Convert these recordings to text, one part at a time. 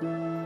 Thank you.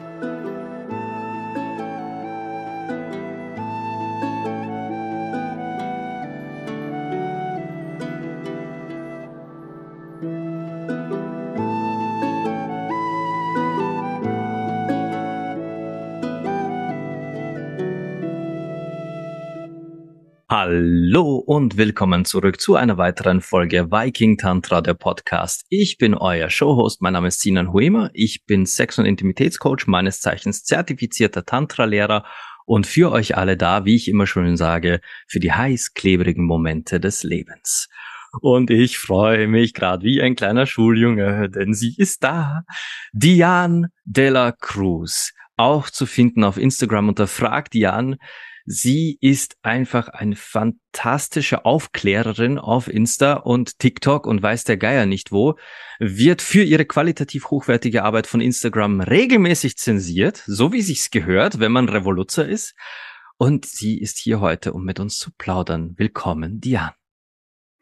Hallo und willkommen zurück zu einer weiteren Folge Viking Tantra, der Podcast. Ich bin euer Showhost, mein Name ist Sinan Huema, ich bin Sex- und Intimitätscoach, meines Zeichens zertifizierter Tantra-Lehrer und für euch alle da, wie ich immer schön sage, für die heiß klebrigen Momente des Lebens. Und ich freue mich gerade wie ein kleiner Schuljunge, denn sie ist da. Diane de la Cruz, auch zu finden auf Instagram unter Frag Diane. Sie ist einfach eine fantastische Aufklärerin auf Insta und TikTok und weiß der Geier nicht wo, wird für ihre qualitativ hochwertige Arbeit von Instagram regelmäßig zensiert, so wie sich's gehört, wenn man Revoluzer ist. Und sie ist hier heute, um mit uns zu plaudern. Willkommen, Diane.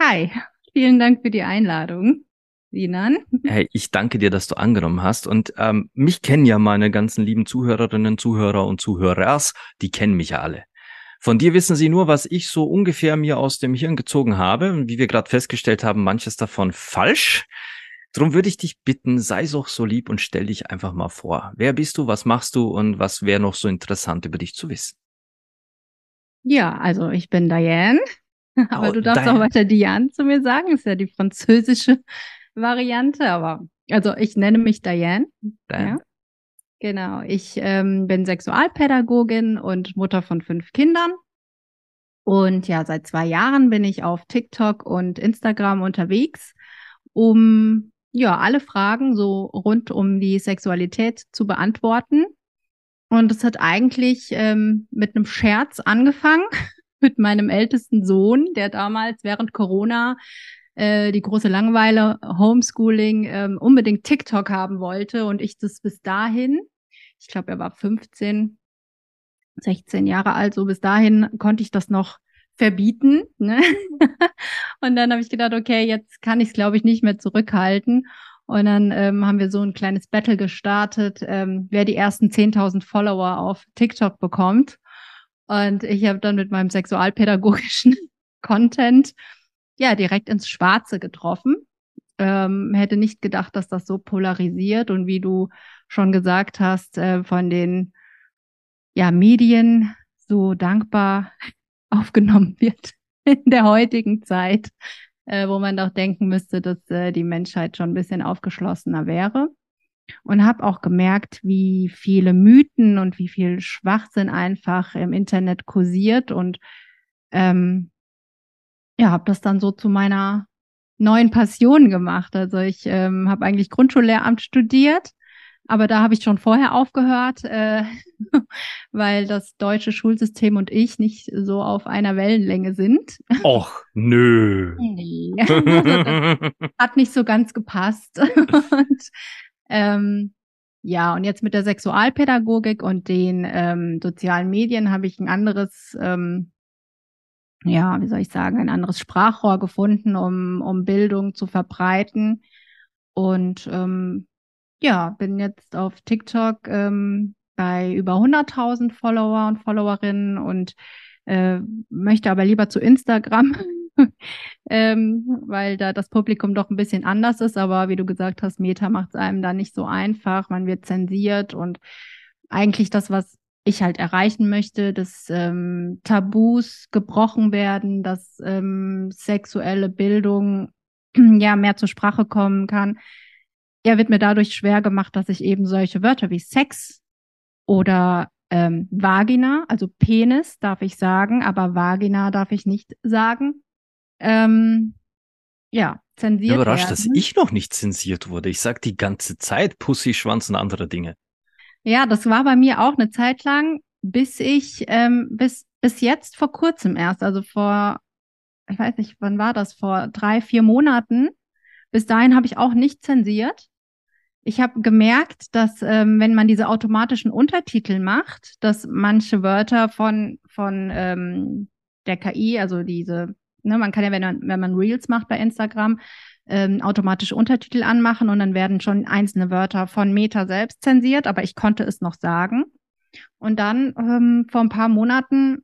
Hi, vielen Dank für die Einladung. Sinan. Hey, ich danke dir, dass du angenommen hast. Und ähm, mich kennen ja meine ganzen lieben Zuhörerinnen, Zuhörer und Zuhörers, die kennen mich ja alle. Von dir wissen sie nur, was ich so ungefähr mir aus dem Hirn gezogen habe. Und wie wir gerade festgestellt haben, manches davon falsch. Drum würde ich dich bitten, sei doch so lieb und stell dich einfach mal vor. Wer bist du, was machst du und was wäre noch so interessant über dich zu wissen? Ja, also ich bin Diane. Aber oh, du darfst Diane. auch weiter Diane zu mir sagen. Ist ja die französische Variante. Aber also ich nenne mich Diane. Diane. Ja. Genau, ich ähm, bin Sexualpädagogin und Mutter von fünf Kindern. Und ja, seit zwei Jahren bin ich auf TikTok und Instagram unterwegs, um ja alle Fragen so rund um die Sexualität zu beantworten. Und es hat eigentlich ähm, mit einem Scherz angefangen mit meinem ältesten Sohn, der damals während Corona äh, die große Langeweile, Homeschooling, ähm, unbedingt TikTok haben wollte und ich das bis dahin ich glaube, er war 15, 16 Jahre alt, so bis dahin konnte ich das noch verbieten. Ne? und dann habe ich gedacht, okay, jetzt kann ich es, glaube ich, nicht mehr zurückhalten. Und dann ähm, haben wir so ein kleines Battle gestartet, ähm, wer die ersten 10.000 Follower auf TikTok bekommt. Und ich habe dann mit meinem sexualpädagogischen Content ja direkt ins Schwarze getroffen. Ähm, hätte nicht gedacht, dass das so polarisiert und wie du schon gesagt hast, äh, von den ja, Medien so dankbar aufgenommen wird in der heutigen Zeit, äh, wo man doch denken müsste, dass äh, die Menschheit schon ein bisschen aufgeschlossener wäre. Und habe auch gemerkt, wie viele Mythen und wie viel Schwachsinn einfach im Internet kursiert und ähm, ja, habe das dann so zu meiner neuen Passion gemacht. Also ich ähm, habe eigentlich Grundschullehramt studiert aber da habe ich schon vorher aufgehört, äh, weil das deutsche Schulsystem und ich nicht so auf einer Wellenlänge sind. Och, nö. Nee. Also hat nicht so ganz gepasst. und, ähm, ja, und jetzt mit der Sexualpädagogik und den ähm, sozialen Medien habe ich ein anderes, ähm, ja, wie soll ich sagen, ein anderes Sprachrohr gefunden, um, um Bildung zu verbreiten. Und ähm, ja, bin jetzt auf TikTok ähm, bei über 100.000 Follower und Followerinnen und äh, möchte aber lieber zu Instagram, ähm, weil da das Publikum doch ein bisschen anders ist. Aber wie du gesagt hast, Meta macht es einem da nicht so einfach. Man wird zensiert und eigentlich das, was ich halt erreichen möchte, dass ähm, Tabus gebrochen werden, dass ähm, sexuelle Bildung ja mehr zur Sprache kommen kann ja, wird mir dadurch schwer gemacht, dass ich eben solche Wörter wie Sex oder ähm, Vagina, also Penis darf ich sagen, aber Vagina darf ich nicht sagen. Ähm, ja, zensiert. Überrascht, werden. dass ich noch nicht zensiert wurde. Ich sag die ganze Zeit Pussy, Schwanz und andere Dinge. Ja, das war bei mir auch eine Zeit lang, bis ich, ähm, bis, bis jetzt vor kurzem erst, also vor, ich weiß nicht, wann war das, vor drei, vier Monaten. Bis dahin habe ich auch nicht zensiert. Ich habe gemerkt, dass ähm, wenn man diese automatischen Untertitel macht, dass manche Wörter von von ähm, der KI, also diese, ne, man kann ja, wenn man, wenn man Reels macht bei Instagram, ähm, automatische Untertitel anmachen und dann werden schon einzelne Wörter von Meta selbst zensiert, aber ich konnte es noch sagen. Und dann ähm, vor ein paar Monaten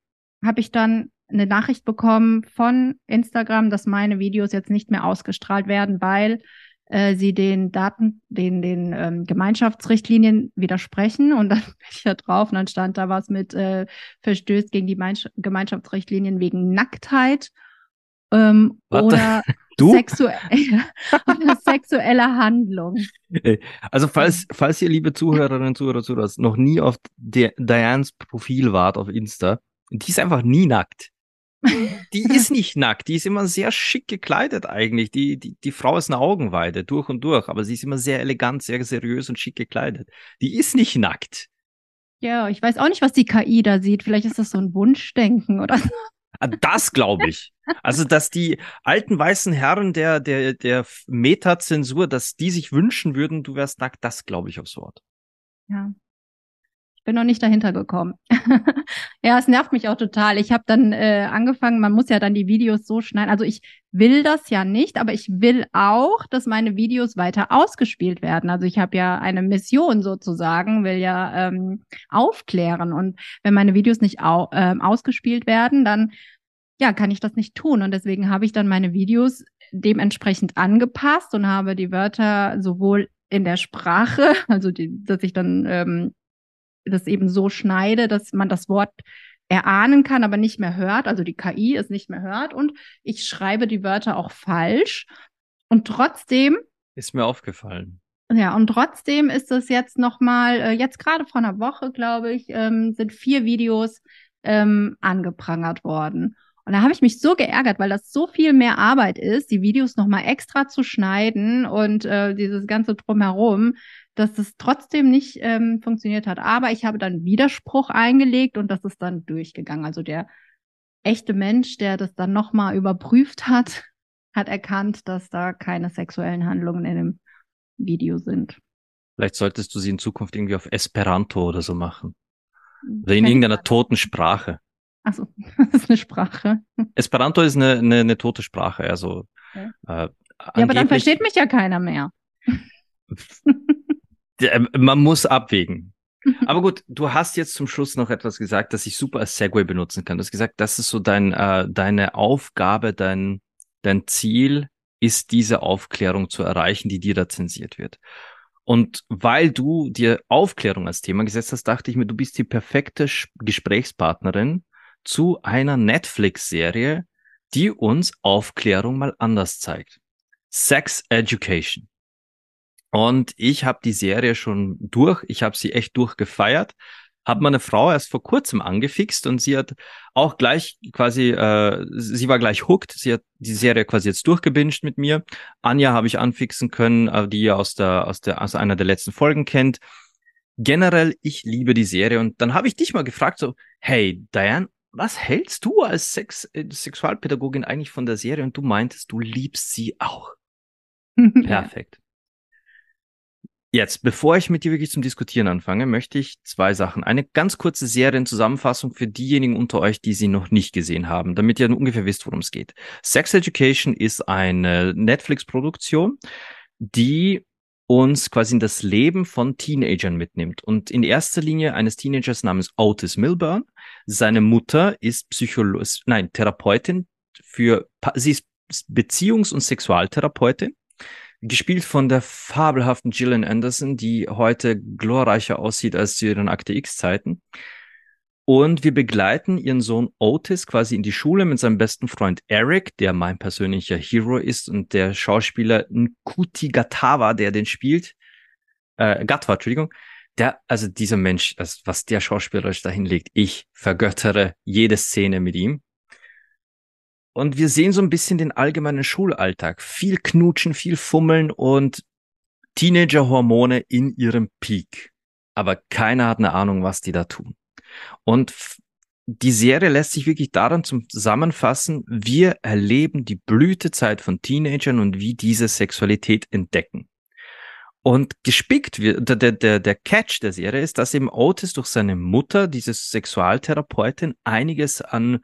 habe ich dann eine Nachricht bekommen von Instagram, dass meine Videos jetzt nicht mehr ausgestrahlt werden, weil äh, sie den Daten, den, den ähm, Gemeinschaftsrichtlinien widersprechen. Und dann bin ich da drauf und dann stand da was mit äh, Verstößt gegen die Gemeinschaftsrichtlinien wegen Nacktheit ähm, oder sexuelle, sexuelle Handlung. Also falls, falls ihr, liebe Zuhörerinnen und Zuhörer, Zuhörer noch nie auf Dianes Profil wart auf Insta, die ist einfach nie nackt. Die ist nicht nackt, die ist immer sehr schick gekleidet eigentlich. Die, die, die Frau ist eine Augenweide, durch und durch, aber sie ist immer sehr elegant, sehr seriös und schick gekleidet. Die ist nicht nackt. Ja, ich weiß auch nicht, was die KI da sieht. Vielleicht ist das so ein Wunschdenken oder so. Ah, das glaube ich. Also, dass die alten weißen Herren der, der, der Metazensur, dass die sich wünschen würden, du wärst nackt, das glaube ich aufs Wort. Ja, bin noch nicht dahinter gekommen. ja, es nervt mich auch total. Ich habe dann äh, angefangen, man muss ja dann die Videos so schneiden. Also ich will das ja nicht, aber ich will auch, dass meine Videos weiter ausgespielt werden. Also ich habe ja eine Mission sozusagen, will ja ähm, aufklären. Und wenn meine Videos nicht au äh, ausgespielt werden, dann ja, kann ich das nicht tun. Und deswegen habe ich dann meine Videos dementsprechend angepasst und habe die Wörter sowohl in der Sprache, also die, dass ich dann ähm, das eben so schneide, dass man das Wort erahnen kann, aber nicht mehr hört, also die KI es nicht mehr hört und ich schreibe die Wörter auch falsch und trotzdem ist mir aufgefallen. Ja, und trotzdem ist es jetzt nochmal, äh, jetzt gerade vor einer Woche, glaube ich, ähm, sind vier Videos ähm, angeprangert worden. Und da habe ich mich so geärgert, weil das so viel mehr Arbeit ist, die Videos nochmal extra zu schneiden und äh, dieses ganze drumherum, dass es trotzdem nicht ähm, funktioniert hat. Aber ich habe dann Widerspruch eingelegt und das ist dann durchgegangen. Also der echte Mensch, der das dann nochmal überprüft hat, hat erkannt, dass da keine sexuellen Handlungen in dem Video sind. Vielleicht solltest du sie in Zukunft irgendwie auf Esperanto oder so machen. Oder in irgendeiner toten Sprache. Achso, das ist eine Sprache. Esperanto ist eine, eine, eine tote Sprache, also. Okay. Äh, ja, aber dann versteht mich ja keiner mehr. Äh, man muss abwägen. Aber gut, du hast jetzt zum Schluss noch etwas gesagt, das ich super als Segway benutzen kann. Du hast gesagt, das ist so dein, äh, deine Aufgabe, dein, dein Ziel ist, diese Aufklärung zu erreichen, die dir da zensiert wird. Und weil du dir Aufklärung als Thema gesetzt hast, dachte ich mir, du bist die perfekte Gesprächspartnerin zu einer Netflix-Serie, die uns Aufklärung mal anders zeigt. Sex Education. Und ich habe die Serie schon durch. Ich habe sie echt durchgefeiert. Habe meine Frau erst vor kurzem angefixt und sie hat auch gleich quasi, äh, sie war gleich hooked. Sie hat die Serie quasi jetzt durchgebinged mit mir. Anja habe ich anfixen können, äh, die ihr aus der aus der aus einer der letzten Folgen kennt. Generell, ich liebe die Serie und dann habe ich dich mal gefragt so, hey Diane, was hältst du als Sex äh, Sexualpädagogin eigentlich von der Serie? Und du meintest, du liebst sie auch. Perfekt. Jetzt, bevor ich mit dir wirklich zum Diskutieren anfange, möchte ich zwei Sachen. Eine ganz kurze Serienzusammenfassung für diejenigen unter euch, die sie noch nicht gesehen haben, damit ihr ungefähr wisst, worum es geht. Sex Education ist eine Netflix-Produktion, die uns quasi in das Leben von Teenagern mitnimmt. Und in erster Linie eines Teenagers namens Otis Milburn. Seine Mutter ist Psychologin, nein, Therapeutin für, sie ist Beziehungs- und Sexualtherapeutin gespielt von der fabelhaften Gillian Anderson, die heute glorreicher aussieht als zu ihren Akte X-Zeiten. Und wir begleiten ihren Sohn Otis quasi in die Schule mit seinem besten Freund Eric, der mein persönlicher Hero ist und der Schauspieler Nkuti Gatawa, der den spielt, äh, Gatwa, Entschuldigung, der, also dieser Mensch, was der schauspielerisch dahin legt, ich vergöttere jede Szene mit ihm. Und wir sehen so ein bisschen den allgemeinen Schulalltag. Viel Knutschen, viel Fummeln und Teenager-Hormone in ihrem Peak. Aber keiner hat eine Ahnung, was die da tun. Und die Serie lässt sich wirklich daran zusammenfassen, wir erleben die Blütezeit von Teenagern und wie diese Sexualität entdecken. Und gespickt wird, der, der, der Catch der Serie ist, dass eben Otis durch seine Mutter, diese Sexualtherapeutin, einiges an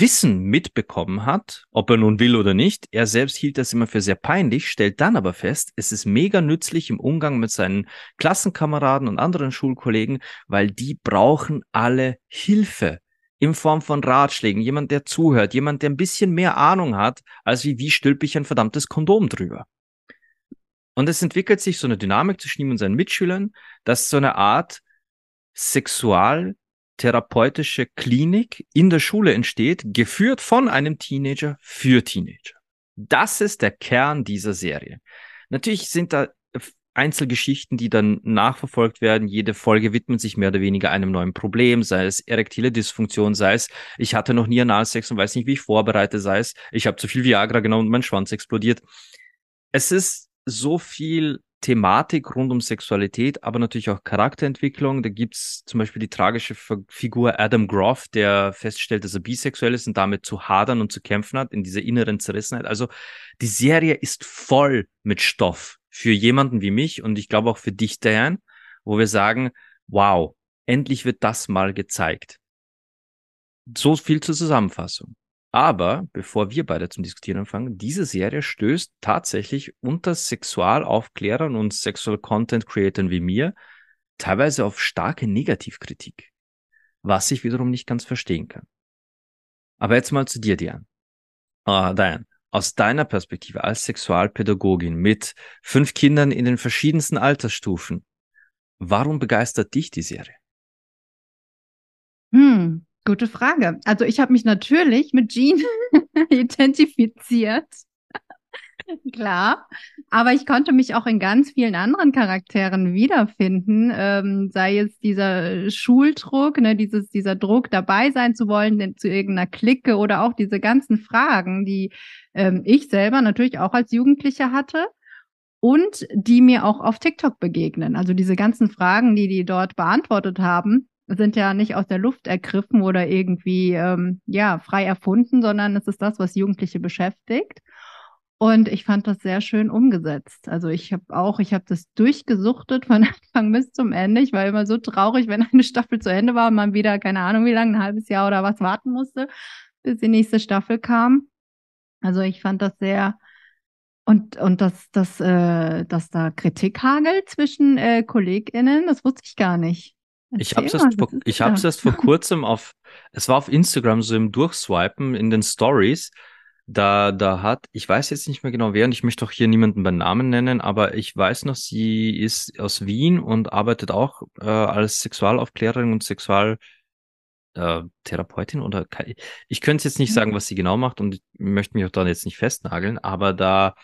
Wissen mitbekommen hat, ob er nun will oder nicht. Er selbst hielt das immer für sehr peinlich, stellt dann aber fest, es ist mega nützlich im Umgang mit seinen Klassenkameraden und anderen Schulkollegen, weil die brauchen alle Hilfe in Form von Ratschlägen, jemand, der zuhört, jemand, der ein bisschen mehr Ahnung hat, als wie, wie stülpe ich ein verdammtes Kondom drüber. Und es entwickelt sich so eine Dynamik zwischen ihm und seinen Mitschülern, dass so eine Art Sexual therapeutische Klinik in der Schule entsteht, geführt von einem Teenager für Teenager. Das ist der Kern dieser Serie. Natürlich sind da Einzelgeschichten, die dann nachverfolgt werden. Jede Folge widmet sich mehr oder weniger einem neuen Problem, sei es erektile Dysfunktion, sei es, ich hatte noch nie Analsex und weiß nicht, wie ich vorbereite, sei es, ich habe zu viel Viagra genommen und mein Schwanz explodiert. Es ist so viel Thematik rund um Sexualität, aber natürlich auch Charakterentwicklung. Da gibt's zum Beispiel die tragische Figur Adam Groff, der feststellt, dass er bisexuell ist und damit zu hadern und zu kämpfen hat in dieser inneren Zerrissenheit. Also die Serie ist voll mit Stoff für jemanden wie mich und ich glaube auch für dich, Diane, wo wir sagen, wow, endlich wird das mal gezeigt. So viel zur Zusammenfassung. Aber bevor wir beide zum Diskutieren anfangen, diese Serie stößt tatsächlich unter Sexualaufklärern und Sexual Content Creatern wie mir teilweise auf starke Negativkritik, was ich wiederum nicht ganz verstehen kann. Aber jetzt mal zu dir, Diane. Ah, Diane, aus deiner Perspektive als Sexualpädagogin mit fünf Kindern in den verschiedensten Altersstufen, warum begeistert dich die Serie? Hm, Gute Frage. Also ich habe mich natürlich mit Jean identifiziert. Klar, aber ich konnte mich auch in ganz vielen anderen Charakteren wiederfinden, ähm, sei es dieser Schuldruck, ne, dieses, dieser Druck dabei sein zu wollen, denn, zu irgendeiner Clique oder auch diese ganzen Fragen, die ähm, ich selber natürlich auch als Jugendliche hatte und die mir auch auf TikTok begegnen. Also diese ganzen Fragen, die die dort beantwortet haben, sind ja nicht aus der Luft ergriffen oder irgendwie ähm, ja frei erfunden, sondern es ist das, was Jugendliche beschäftigt. Und ich fand das sehr schön umgesetzt. Also ich habe auch, ich habe das durchgesuchtet von Anfang bis zum Ende. Ich war immer so traurig, wenn eine Staffel zu Ende war und man wieder, keine Ahnung wie lange, ein halbes Jahr oder was warten musste, bis die nächste Staffel kam. Also ich fand das sehr, und, und dass, dass, äh, dass da Kritik hagelt zwischen äh, KollegInnen, das wusste ich gar nicht. Ich habe es erst, vor, ich hab's erst vor kurzem auf, es war auf Instagram so im Durchswipen in den Stories. Da, da hat, ich weiß jetzt nicht mehr genau wer, und ich möchte auch hier niemanden beim Namen nennen, aber ich weiß noch, sie ist aus Wien und arbeitet auch äh, als Sexualaufklärerin und Sexualtherapeutin äh, oder ich könnte jetzt nicht mhm. sagen, was sie genau macht und ich möchte mich auch da jetzt nicht festnageln, aber da,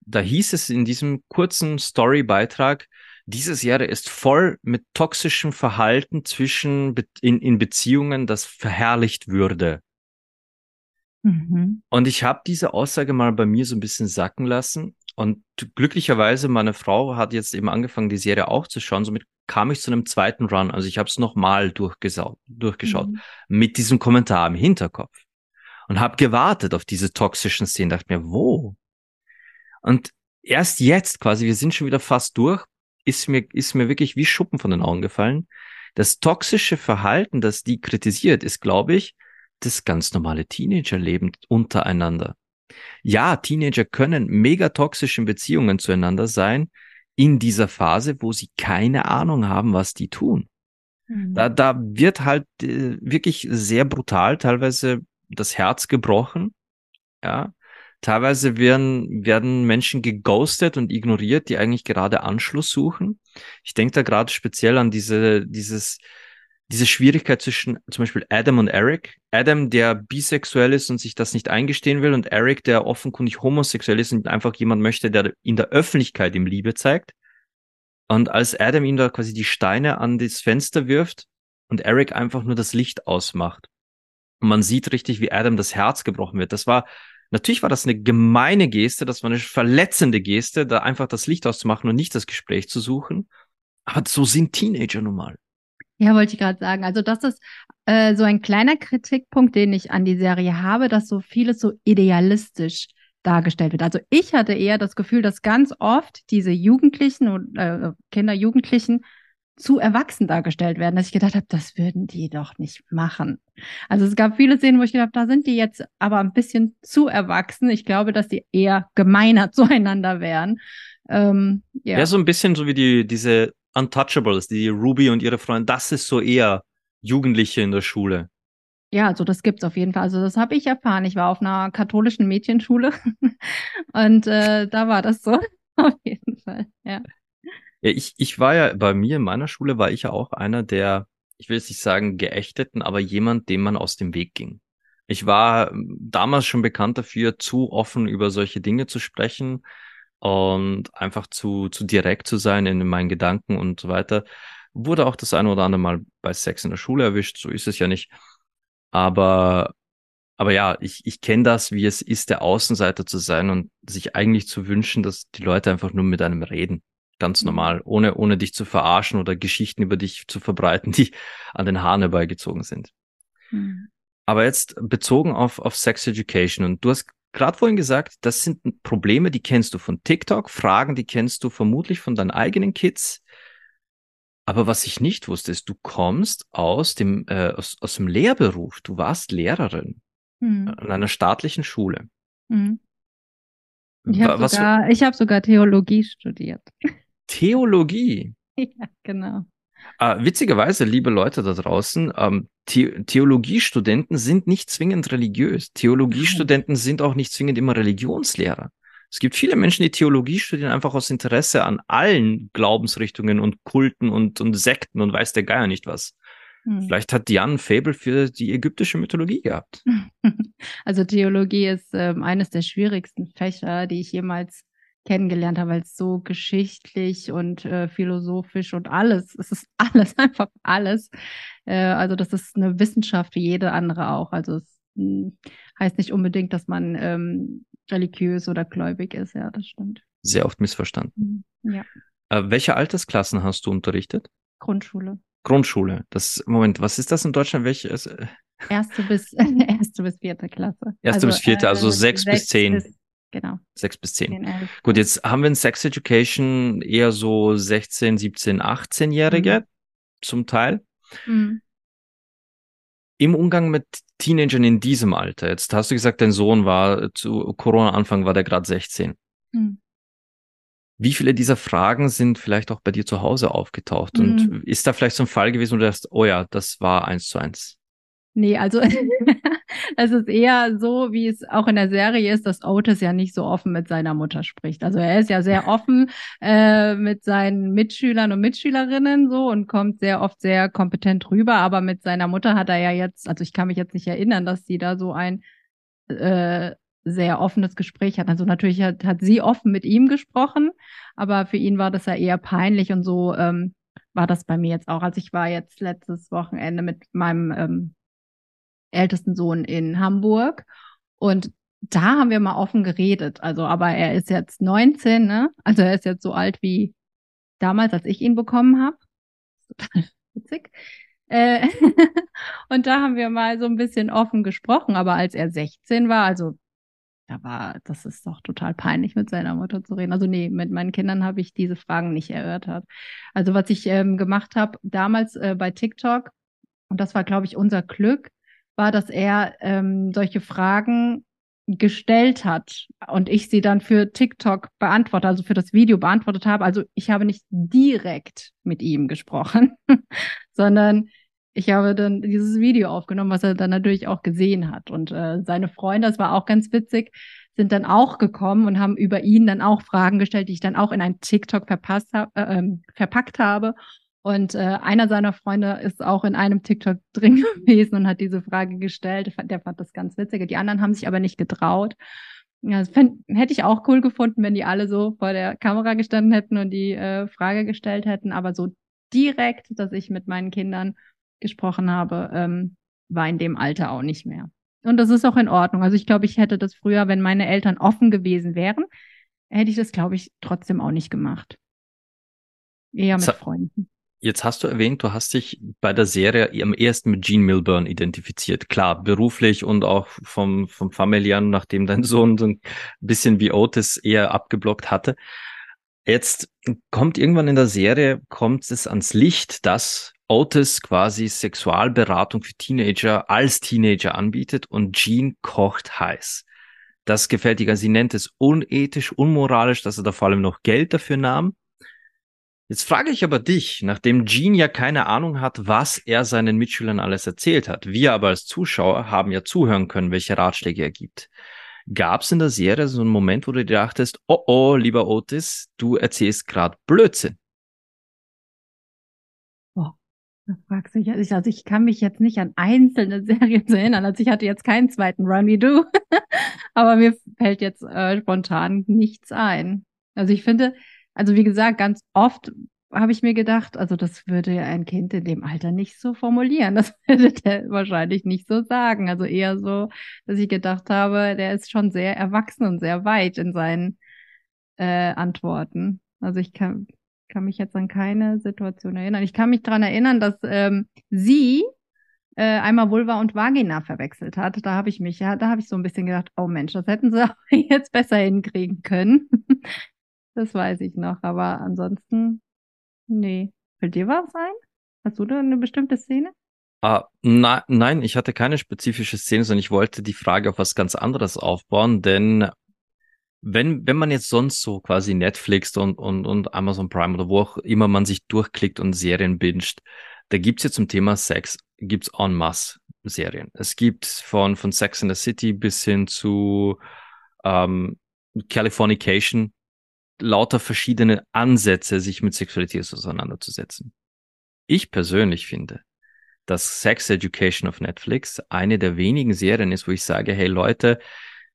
da hieß es in diesem kurzen Story-Beitrag, diese Serie ist voll mit toxischem Verhalten zwischen in, in Beziehungen, das verherrlicht würde. Mhm. Und ich habe diese Aussage mal bei mir so ein bisschen sacken lassen. Und glücklicherweise, meine Frau hat jetzt eben angefangen, die Serie auch zu schauen. Somit kam ich zu einem zweiten Run. Also ich habe es nochmal durchgeschaut, durchgeschaut mhm. mit diesem Kommentar im Hinterkopf. Und habe gewartet auf diese toxischen Szenen. Dachte mir, wo? Und erst jetzt quasi, wir sind schon wieder fast durch, ist mir, ist mir wirklich wie Schuppen von den Augen gefallen. Das toxische Verhalten, das die kritisiert, ist, glaube ich, das ganz normale Teenagerleben untereinander. Ja, Teenager können mega toxischen Beziehungen zueinander sein in dieser Phase, wo sie keine Ahnung haben, was die tun. Mhm. Da, da wird halt äh, wirklich sehr brutal teilweise das Herz gebrochen. Ja, Teilweise werden, werden Menschen geghostet und ignoriert, die eigentlich gerade Anschluss suchen. Ich denke da gerade speziell an diese, dieses, diese Schwierigkeit zwischen zum Beispiel Adam und Eric. Adam, der bisexuell ist und sich das nicht eingestehen will, und Eric, der offenkundig homosexuell ist und einfach jemand möchte, der in der Öffentlichkeit ihm Liebe zeigt. Und als Adam ihm da quasi die Steine an das Fenster wirft und Eric einfach nur das Licht ausmacht. Und man sieht richtig, wie Adam das Herz gebrochen wird. Das war Natürlich war das eine gemeine Geste, das war eine verletzende Geste, da einfach das Licht auszumachen und nicht das Gespräch zu suchen. Aber so sind Teenager nun mal. Ja, wollte ich gerade sagen. Also das ist äh, so ein kleiner Kritikpunkt, den ich an die Serie habe, dass so vieles so idealistisch dargestellt wird. Also ich hatte eher das Gefühl, dass ganz oft diese Jugendlichen und äh, Kinder, Jugendlichen zu erwachsen dargestellt werden, dass ich gedacht habe, das würden die doch nicht machen. Also es gab viele Szenen, wo ich gedacht habe, da sind die jetzt aber ein bisschen zu erwachsen. Ich glaube, dass die eher gemeiner zueinander wären. Ähm, ja. ja, so ein bisschen so wie die diese Untouchables, die Ruby und ihre Freunde. Das ist so eher Jugendliche in der Schule. Ja, also das gibt's auf jeden Fall. Also das habe ich erfahren. Ich war auf einer katholischen Mädchenschule und äh, da war das so auf jeden Fall. Ja. Ja, ich, ich war ja bei mir in meiner Schule war ich ja auch einer der, ich will jetzt nicht sagen geächteten, aber jemand, dem man aus dem Weg ging. Ich war ähm, damals schon bekannt dafür, zu offen über solche Dinge zu sprechen und einfach zu, zu direkt zu sein in meinen Gedanken und so weiter. Wurde auch das eine oder andere Mal bei Sex in der Schule erwischt, so ist es ja nicht. Aber, aber ja, ich, ich kenne das, wie es ist, der Außenseiter zu sein und sich eigentlich zu wünschen, dass die Leute einfach nur mit einem reden. Ganz normal, ohne, ohne dich zu verarschen oder Geschichten über dich zu verbreiten, die an den Haaren herbeigezogen sind. Mhm. Aber jetzt bezogen auf, auf Sex Education und du hast gerade vorhin gesagt, das sind Probleme, die kennst du von TikTok, Fragen, die kennst du vermutlich von deinen eigenen Kids. Aber was ich nicht wusste, ist, du kommst aus dem, äh, aus, aus dem Lehrberuf. Du warst Lehrerin mhm. an einer staatlichen Schule. Mhm. Ich habe sogar, hab sogar Theologie studiert. Theologie? Ja, genau. Äh, witzigerweise, liebe Leute da draußen, ähm, The Theologiestudenten sind nicht zwingend religiös. Theologiestudenten sind auch nicht zwingend immer Religionslehrer. Es gibt viele Menschen, die Theologie studieren, einfach aus Interesse an allen Glaubensrichtungen und Kulten und, und Sekten und weiß der Geier nicht was. Hm. Vielleicht hat Diane ein Fable für die ägyptische Mythologie gehabt. Also Theologie ist ähm, eines der schwierigsten Fächer, die ich jemals kennengelernt habe, weil es so geschichtlich und äh, philosophisch und alles, es ist alles, einfach alles. Äh, also das ist eine Wissenschaft wie jede andere auch. Also es mh, hm, heißt nicht unbedingt, dass man ähm, religiös oder gläubig ist, ja, das stimmt. Sehr oft missverstanden. Mhm. Ja. Äh, welche Altersklassen hast du unterrichtet? Grundschule. Grundschule. Das, Moment, was ist das in Deutschland? Welche? Äh, erste bis, erste bis vierte Klasse. Erste also, bis vierte, also äh, sechs, sechs bis zehn. Bis, genau. Sechs bis zehn. 10, Gut, jetzt haben wir in Sex Education eher so 16, 17, 18-Jährige mhm. zum Teil. Mhm. Im Umgang mit Teenagern in diesem Alter, jetzt hast du gesagt, dein Sohn war zu Corona-Anfang war der gerade 16. Mhm. Wie viele dieser Fragen sind vielleicht auch bei dir zu Hause aufgetaucht? Mhm. Und ist da vielleicht so ein Fall gewesen, wo du dachtest, oh ja, das war eins zu eins? Nee, also es ist eher so, wie es auch in der Serie ist, dass Otis ja nicht so offen mit seiner Mutter spricht. Also er ist ja sehr offen äh, mit seinen Mitschülern und Mitschülerinnen so und kommt sehr oft sehr kompetent rüber, aber mit seiner Mutter hat er ja jetzt, also ich kann mich jetzt nicht erinnern, dass sie da so ein äh, sehr offenes Gespräch hat. Also natürlich hat, hat sie offen mit ihm gesprochen, aber für ihn war das ja eher peinlich und so ähm, war das bei mir jetzt auch. Also ich war jetzt letztes Wochenende mit meinem ähm, ältesten Sohn in Hamburg. Und da haben wir mal offen geredet. Also, aber er ist jetzt 19, ne? Also er ist jetzt so alt wie damals, als ich ihn bekommen habe. Total witzig. Äh, und da haben wir mal so ein bisschen offen gesprochen. Aber als er 16 war, also da war, das ist doch total peinlich, mit seiner Mutter zu reden. Also nee, mit meinen Kindern habe ich diese Fragen nicht erörtert. Also was ich ähm, gemacht habe damals äh, bei TikTok, und das war, glaube ich, unser Glück, war, dass er ähm, solche Fragen gestellt hat und ich sie dann für TikTok beantwortet, also für das Video beantwortet habe. Also ich habe nicht direkt mit ihm gesprochen, sondern ich habe dann dieses Video aufgenommen, was er dann natürlich auch gesehen hat. Und äh, seine Freunde, das war auch ganz witzig, sind dann auch gekommen und haben über ihn dann auch Fragen gestellt, die ich dann auch in ein TikTok verpasst hab, äh, ähm, verpackt habe. Und äh, einer seiner Freunde ist auch in einem TikTok drin gewesen und hat diese Frage gestellt. Der fand das ganz witzig. Die anderen haben sich aber nicht getraut. Ja, das fänd, hätte ich auch cool gefunden, wenn die alle so vor der Kamera gestanden hätten und die äh, Frage gestellt hätten. Aber so direkt, dass ich mit meinen Kindern gesprochen habe, ähm, war in dem Alter auch nicht mehr. Und das ist auch in Ordnung. Also ich glaube, ich hätte das früher, wenn meine Eltern offen gewesen wären, hätte ich das, glaube ich, trotzdem auch nicht gemacht. Eher mit Freunden. Jetzt hast du erwähnt, du hast dich bei der Serie am ersten mit Gene Milburn identifiziert. Klar, beruflich und auch vom, vom familiären, nachdem dein Sohn so ein bisschen wie Otis eher abgeblockt hatte. Jetzt kommt irgendwann in der Serie, kommt es ans Licht, dass Otis quasi Sexualberatung für Teenager als Teenager anbietet und Jean kocht heiß. Das gefällt ihr. Sie nennt es unethisch, unmoralisch, dass er da vor allem noch Geld dafür nahm. Jetzt frage ich aber dich, nachdem Gene ja keine Ahnung hat, was er seinen Mitschülern alles erzählt hat. Wir aber als Zuschauer haben ja zuhören können, welche Ratschläge er gibt. Gab es in der Serie so einen Moment, wo du dir dachtest, oh oh, lieber Otis, du erzählst gerade Blödsinn? Da fragst du dich, also, also ich kann mich jetzt nicht an einzelne Serien erinnern. Also ich hatte jetzt keinen zweiten Run wie du, aber mir fällt jetzt äh, spontan nichts ein. Also ich finde, also wie gesagt, ganz oft habe ich mir gedacht, also das würde ein Kind in dem Alter nicht so formulieren. Das würde der wahrscheinlich nicht so sagen. Also eher so, dass ich gedacht habe, der ist schon sehr erwachsen und sehr weit in seinen äh, Antworten. Also ich kann, kann mich jetzt an keine Situation erinnern. Ich kann mich daran erinnern, dass ähm, sie äh, einmal Vulva und Vagina verwechselt hat. Da habe ich mich, ja, da habe ich so ein bisschen gedacht, oh Mensch, das hätten sie jetzt besser hinkriegen können. Das weiß ich noch. Aber ansonsten, nee. Fällt dir was ein? Hast du da eine bestimmte Szene? Ah, na, nein, ich hatte keine spezifische Szene, sondern ich wollte die Frage auf was ganz anderes aufbauen, denn wenn, wenn man jetzt sonst so quasi Netflix und, und, und Amazon Prime oder wo auch immer man sich durchklickt und Serien binscht, da gibt's ja zum Thema Sex, gibt's en masse Serien. Es gibt von, von Sex in the City bis hin zu ähm, Californication lauter verschiedene Ansätze, sich mit Sexualität auseinanderzusetzen. Ich persönlich finde, dass Sex Education auf Netflix eine der wenigen Serien ist, wo ich sage, hey Leute,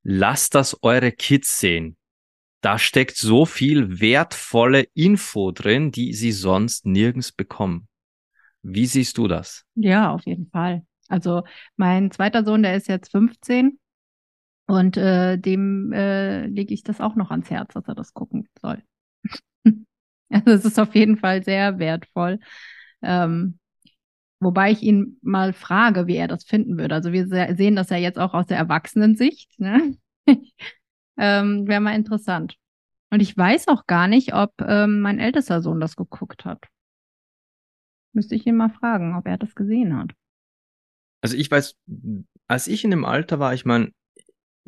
lasst das eure Kids sehen. Da steckt so viel wertvolle Info drin, die sie sonst nirgends bekommen. Wie siehst du das? Ja, auf jeden Fall. Also mein zweiter Sohn, der ist jetzt 15 und äh, dem äh, lege ich das auch noch ans Herz, dass er das gucken soll. also es ist auf jeden Fall sehr wertvoll. Ähm, Wobei ich ihn mal frage, wie er das finden würde. Also wir sehen das ja jetzt auch aus der Erwachsenensicht. Ne? ähm, Wäre mal interessant. Und ich weiß auch gar nicht, ob ähm, mein ältester Sohn das geguckt hat. Müsste ich ihn mal fragen, ob er das gesehen hat. Also ich weiß, als ich in dem Alter war, ich meine,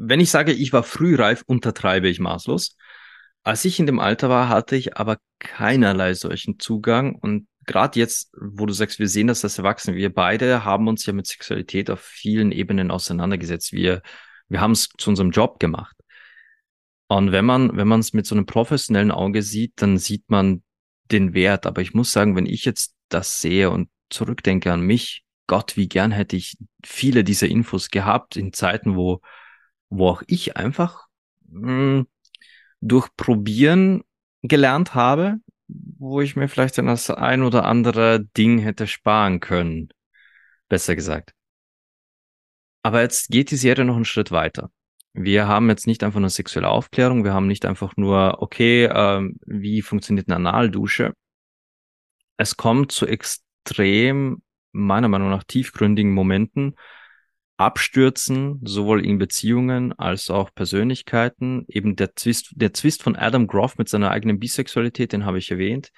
wenn ich sage, ich war frühreif, untertreibe ich maßlos. Als ich in dem Alter war, hatte ich aber keinerlei solchen Zugang und gerade jetzt, wo du sagst, wir sehen das als Erwachsene, wir beide haben uns ja mit Sexualität auf vielen Ebenen auseinandergesetzt. Wir, wir haben es zu unserem Job gemacht. Und wenn man, wenn man es mit so einem professionellen Auge sieht, dann sieht man den Wert. Aber ich muss sagen, wenn ich jetzt das sehe und zurückdenke an mich, Gott, wie gern hätte ich viele dieser Infos gehabt in Zeiten, wo, wo auch ich einfach mh, hm, durch Probieren gelernt habe, wo ich mir vielleicht dann das ein oder andere Ding hätte sparen können. Besser gesagt. Aber jetzt geht die Serie noch einen Schritt weiter. Wir haben jetzt nicht einfach nur sexuelle Aufklärung, wir haben nicht einfach nur, okay, ähm, wie funktioniert eine Analdusche. Es kommt zu extrem, meiner Meinung nach, tiefgründigen Momenten, Abstürzen, sowohl in Beziehungen als auch Persönlichkeiten. Eben der Twist, der Twist von Adam Groff mit seiner eigenen Bisexualität, den habe ich erwähnt.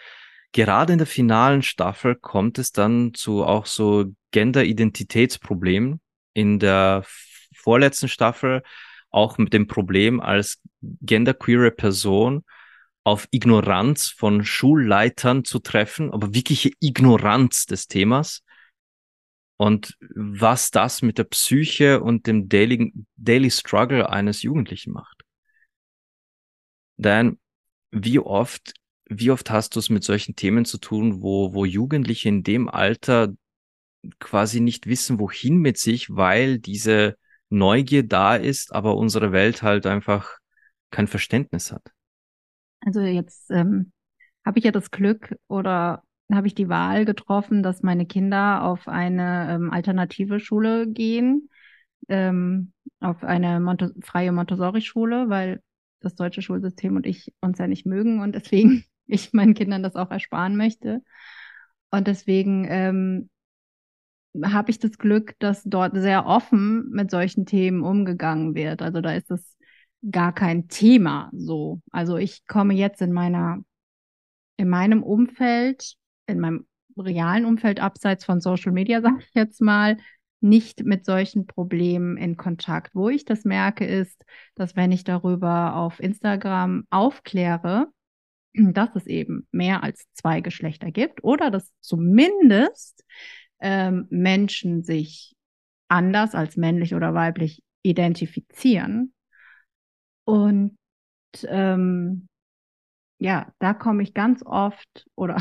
Gerade in der finalen Staffel kommt es dann zu auch so Gender-Identitätsproblemen. In der vorletzten Staffel auch mit dem Problem als genderqueere Person auf Ignoranz von Schulleitern zu treffen, aber wirkliche Ignoranz des Themas und was das mit der Psyche und dem Daily, Daily Struggle eines Jugendlichen macht. Denn wie oft, wie oft hast du es mit solchen Themen zu tun, wo, wo Jugendliche in dem Alter quasi nicht wissen, wohin mit sich, weil diese Neugier da ist, aber unsere Welt halt einfach kein Verständnis hat. Also jetzt ähm, habe ich ja das Glück oder habe ich die Wahl getroffen, dass meine Kinder auf eine ähm, alternative Schule gehen, ähm, auf eine Monte freie Montessori-Schule, weil das deutsche Schulsystem und ich uns ja nicht mögen und deswegen ich meinen Kindern das auch ersparen möchte. Und deswegen ähm, habe ich das Glück, dass dort sehr offen mit solchen Themen umgegangen wird. Also da ist es gar kein Thema so. Also ich komme jetzt in meiner in meinem Umfeld, in meinem realen Umfeld abseits von Social Media, sage ich jetzt mal, nicht mit solchen Problemen in Kontakt. Wo ich das merke, ist, dass wenn ich darüber auf Instagram aufkläre, dass es eben mehr als zwei Geschlechter gibt oder dass zumindest ähm, Menschen sich anders als männlich oder weiblich identifizieren. Und ähm, ja, da komme ich ganz oft oder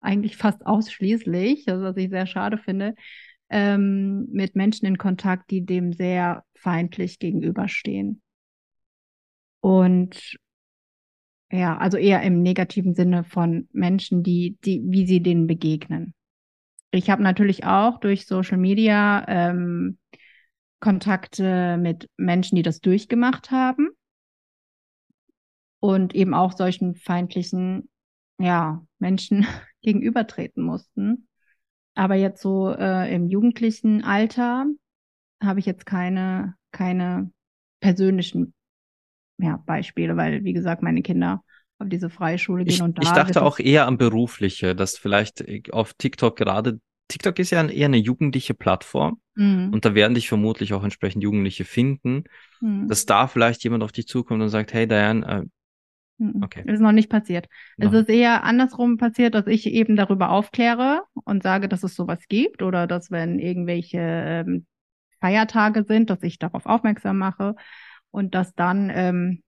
eigentlich fast ausschließlich, also was ich sehr schade finde, ähm, mit Menschen in Kontakt, die dem sehr feindlich gegenüberstehen. Und ja, also eher im negativen Sinne von Menschen, die, die, wie sie denen begegnen. Ich habe natürlich auch durch Social Media ähm, Kontakte mit Menschen, die das durchgemacht haben und eben auch solchen feindlichen ja, Menschen gegenübertreten mussten. Aber jetzt so äh, im jugendlichen Alter habe ich jetzt keine, keine persönlichen ja, Beispiele, weil, wie gesagt, meine Kinder auf diese Freischule gehen ich, und da. Ich dachte auch eher an berufliche, dass vielleicht auf TikTok gerade, TikTok ist ja eher eine jugendliche Plattform mhm. und da werden dich vermutlich auch entsprechend Jugendliche finden, mhm. dass da vielleicht jemand auf dich zukommt und sagt, hey Diane, äh. Okay. Ist noch nicht passiert. No. Es ist eher andersrum passiert, dass ich eben darüber aufkläre und sage, dass es sowas gibt oder dass wenn irgendwelche ähm, Feiertage sind, dass ich darauf aufmerksam mache und dass dann ähm,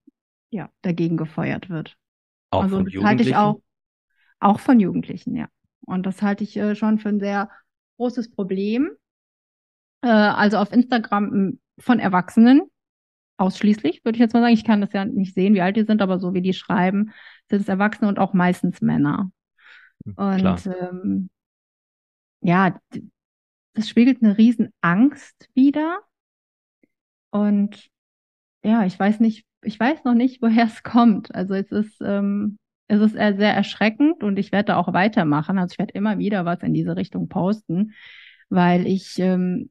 ja dagegen gefeuert wird. Auch also von das halte ich auch auch von Jugendlichen, ja. Und das halte ich äh, schon für ein sehr großes Problem. Äh, also auf Instagram von Erwachsenen, ausschließlich, würde ich jetzt mal sagen. Ich kann das ja nicht sehen, wie alt die sind, aber so wie die schreiben, sind es Erwachsene und auch meistens Männer. Hm, und ähm, ja, das spiegelt eine riesen Angst wider. Und ja, ich weiß nicht, ich weiß noch nicht, woher es kommt. Also es ist, ähm, es ist sehr erschreckend und ich werde da auch weitermachen. Also ich werde immer wieder was in diese Richtung posten, weil ich ähm,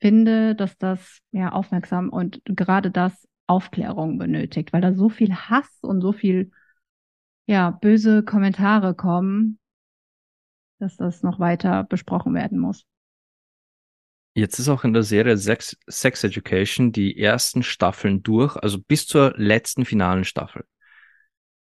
finde, dass das ja aufmerksam und gerade das Aufklärung benötigt, weil da so viel Hass und so viel ja böse Kommentare kommen, dass das noch weiter besprochen werden muss. Jetzt ist auch in der Serie Sex, Sex Education die ersten Staffeln durch, also bis zur letzten finalen Staffel.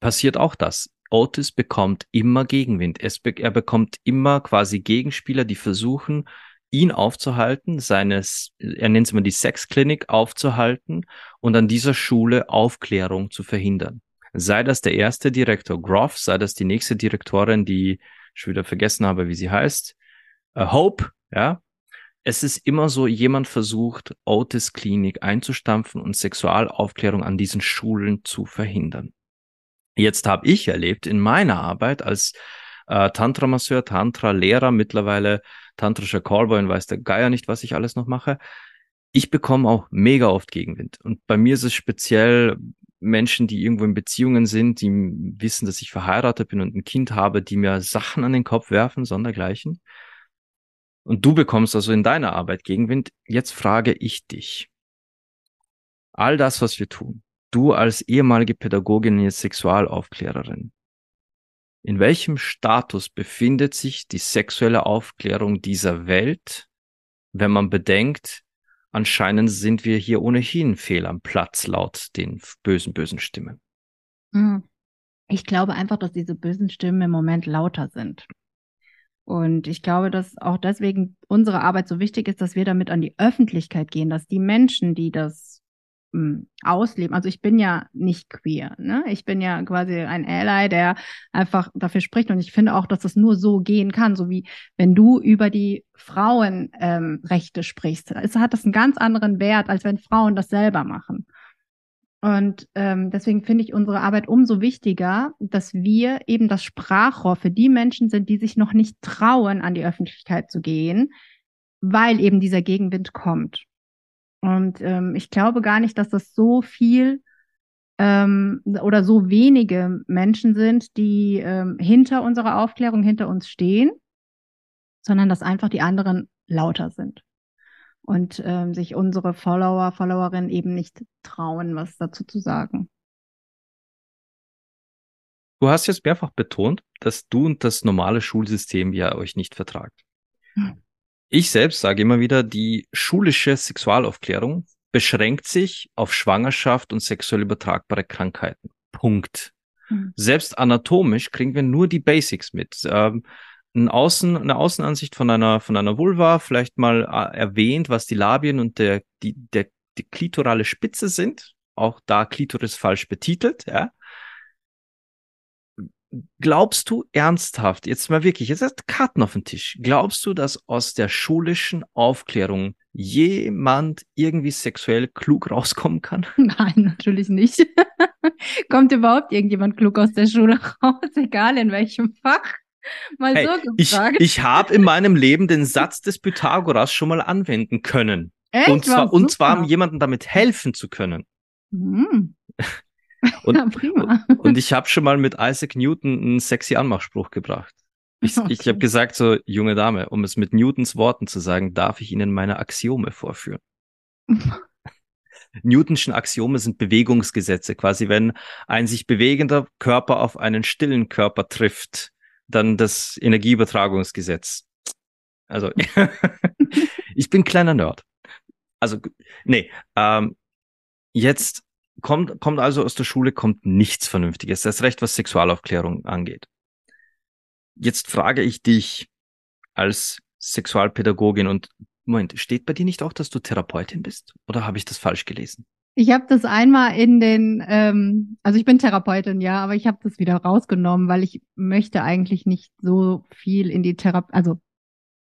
Passiert auch das. Otis bekommt immer Gegenwind. Be er bekommt immer quasi Gegenspieler, die versuchen, ihn aufzuhalten, seines, er nennt es immer die Sexklinik aufzuhalten und an dieser Schule Aufklärung zu verhindern. Sei das der erste Direktor Groff, sei das die nächste Direktorin, die ich wieder vergessen habe, wie sie heißt, uh, Hope, ja. Es ist immer so, jemand versucht, Otis Klinik einzustampfen und Sexualaufklärung an diesen Schulen zu verhindern. Jetzt habe ich erlebt in meiner Arbeit als äh, Tantra-Masseur, Tantra-Lehrer, mittlerweile tantrischer Callboy und weiß der Geier nicht, was ich alles noch mache. Ich bekomme auch mega oft Gegenwind. Und bei mir ist es speziell Menschen, die irgendwo in Beziehungen sind, die wissen, dass ich verheiratet bin und ein Kind habe, die mir Sachen an den Kopf werfen, sondergleichen. Und du bekommst also in deiner Arbeit Gegenwind. Jetzt frage ich dich. All das, was wir tun, du als ehemalige Pädagogin, jetzt Sexualaufklärerin, in welchem Status befindet sich die sexuelle Aufklärung dieser Welt, wenn man bedenkt, anscheinend sind wir hier ohnehin fehl am Platz laut den bösen, bösen Stimmen. Hm. Ich glaube einfach, dass diese bösen Stimmen im Moment lauter sind. Und ich glaube, dass auch deswegen unsere Arbeit so wichtig ist, dass wir damit an die Öffentlichkeit gehen, dass die Menschen, die das ausleben. Also ich bin ja nicht queer. Ne? Ich bin ja quasi ein Ally, der einfach dafür spricht. Und ich finde auch, dass das nur so gehen kann, so wie wenn du über die Frauenrechte ähm, sprichst. Es hat das einen ganz anderen Wert, als wenn Frauen das selber machen. Und ähm, deswegen finde ich unsere Arbeit umso wichtiger, dass wir eben das Sprachrohr für die Menschen sind, die sich noch nicht trauen, an die Öffentlichkeit zu gehen, weil eben dieser Gegenwind kommt. Und ähm, ich glaube gar nicht, dass das so viel ähm, oder so wenige Menschen sind, die ähm, hinter unserer Aufklärung, hinter uns stehen, sondern dass einfach die anderen lauter sind und ähm, sich unsere Follower, Followerinnen eben nicht trauen, was dazu zu sagen. Du hast jetzt mehrfach betont, dass du und das normale Schulsystem ja euch nicht vertragt. Hm. Ich selbst sage immer wieder, die schulische Sexualaufklärung beschränkt sich auf Schwangerschaft und sexuell übertragbare Krankheiten. Punkt. Hm. Selbst anatomisch kriegen wir nur die Basics mit. Ähm, ein Außen, eine Außenansicht von einer, von einer Vulva, vielleicht mal äh, erwähnt, was die Labien und der, die, der, die klitorale Spitze sind. Auch da Klitoris falsch betitelt, ja. Glaubst du ernsthaft, jetzt mal wirklich, jetzt hast Karten auf dem Tisch, glaubst du, dass aus der schulischen Aufklärung jemand irgendwie sexuell klug rauskommen kann? Nein, natürlich nicht. Kommt überhaupt irgendjemand klug aus der Schule raus, egal in welchem Fach? Mal hey, so gefragt. Ich, ich habe in meinem Leben den Satz des Pythagoras schon mal anwenden können. Echt? Und zwar, und zwar um jemandem damit helfen zu können. Hm. Und, ja, und ich habe schon mal mit Isaac Newton einen sexy Anmachspruch gebracht. Ich, okay. ich habe gesagt, so, junge Dame, um es mit Newtons Worten zu sagen, darf ich Ihnen meine Axiome vorführen. Newtonschen Axiome sind Bewegungsgesetze. Quasi, wenn ein sich bewegender Körper auf einen stillen Körper trifft, dann das Energieübertragungsgesetz. Also, ich bin kleiner Nerd. Also, nee, ähm, jetzt kommt, kommt also aus der Schule, kommt nichts Vernünftiges. Das recht, was Sexualaufklärung angeht. Jetzt frage ich dich als Sexualpädagogin und Moment, steht bei dir nicht auch, dass du Therapeutin bist? Oder habe ich das falsch gelesen? Ich habe das einmal in den, ähm, also ich bin Therapeutin, ja, aber ich habe das wieder rausgenommen, weil ich möchte eigentlich nicht so viel in die Therapie, also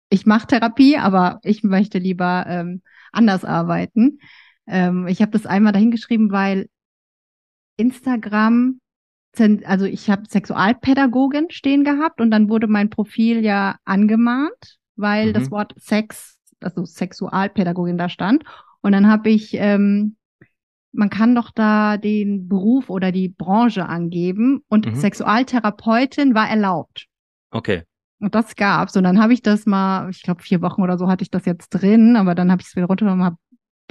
ich mache Therapie, aber ich möchte lieber ähm, anders arbeiten. Ähm, ich habe das einmal dahingeschrieben, weil Instagram, also ich habe Sexualpädagogin stehen gehabt und dann wurde mein Profil ja angemahnt, weil mhm. das Wort Sex, also Sexualpädagogin da stand. Und dann habe ich, ähm, man kann doch da den Beruf oder die Branche angeben und mhm. Sexualtherapeutin war erlaubt. Okay. Und das gab's. Und dann habe ich das mal, ich glaube, vier Wochen oder so hatte ich das jetzt drin, aber dann habe ich es wieder runtergenommen, habe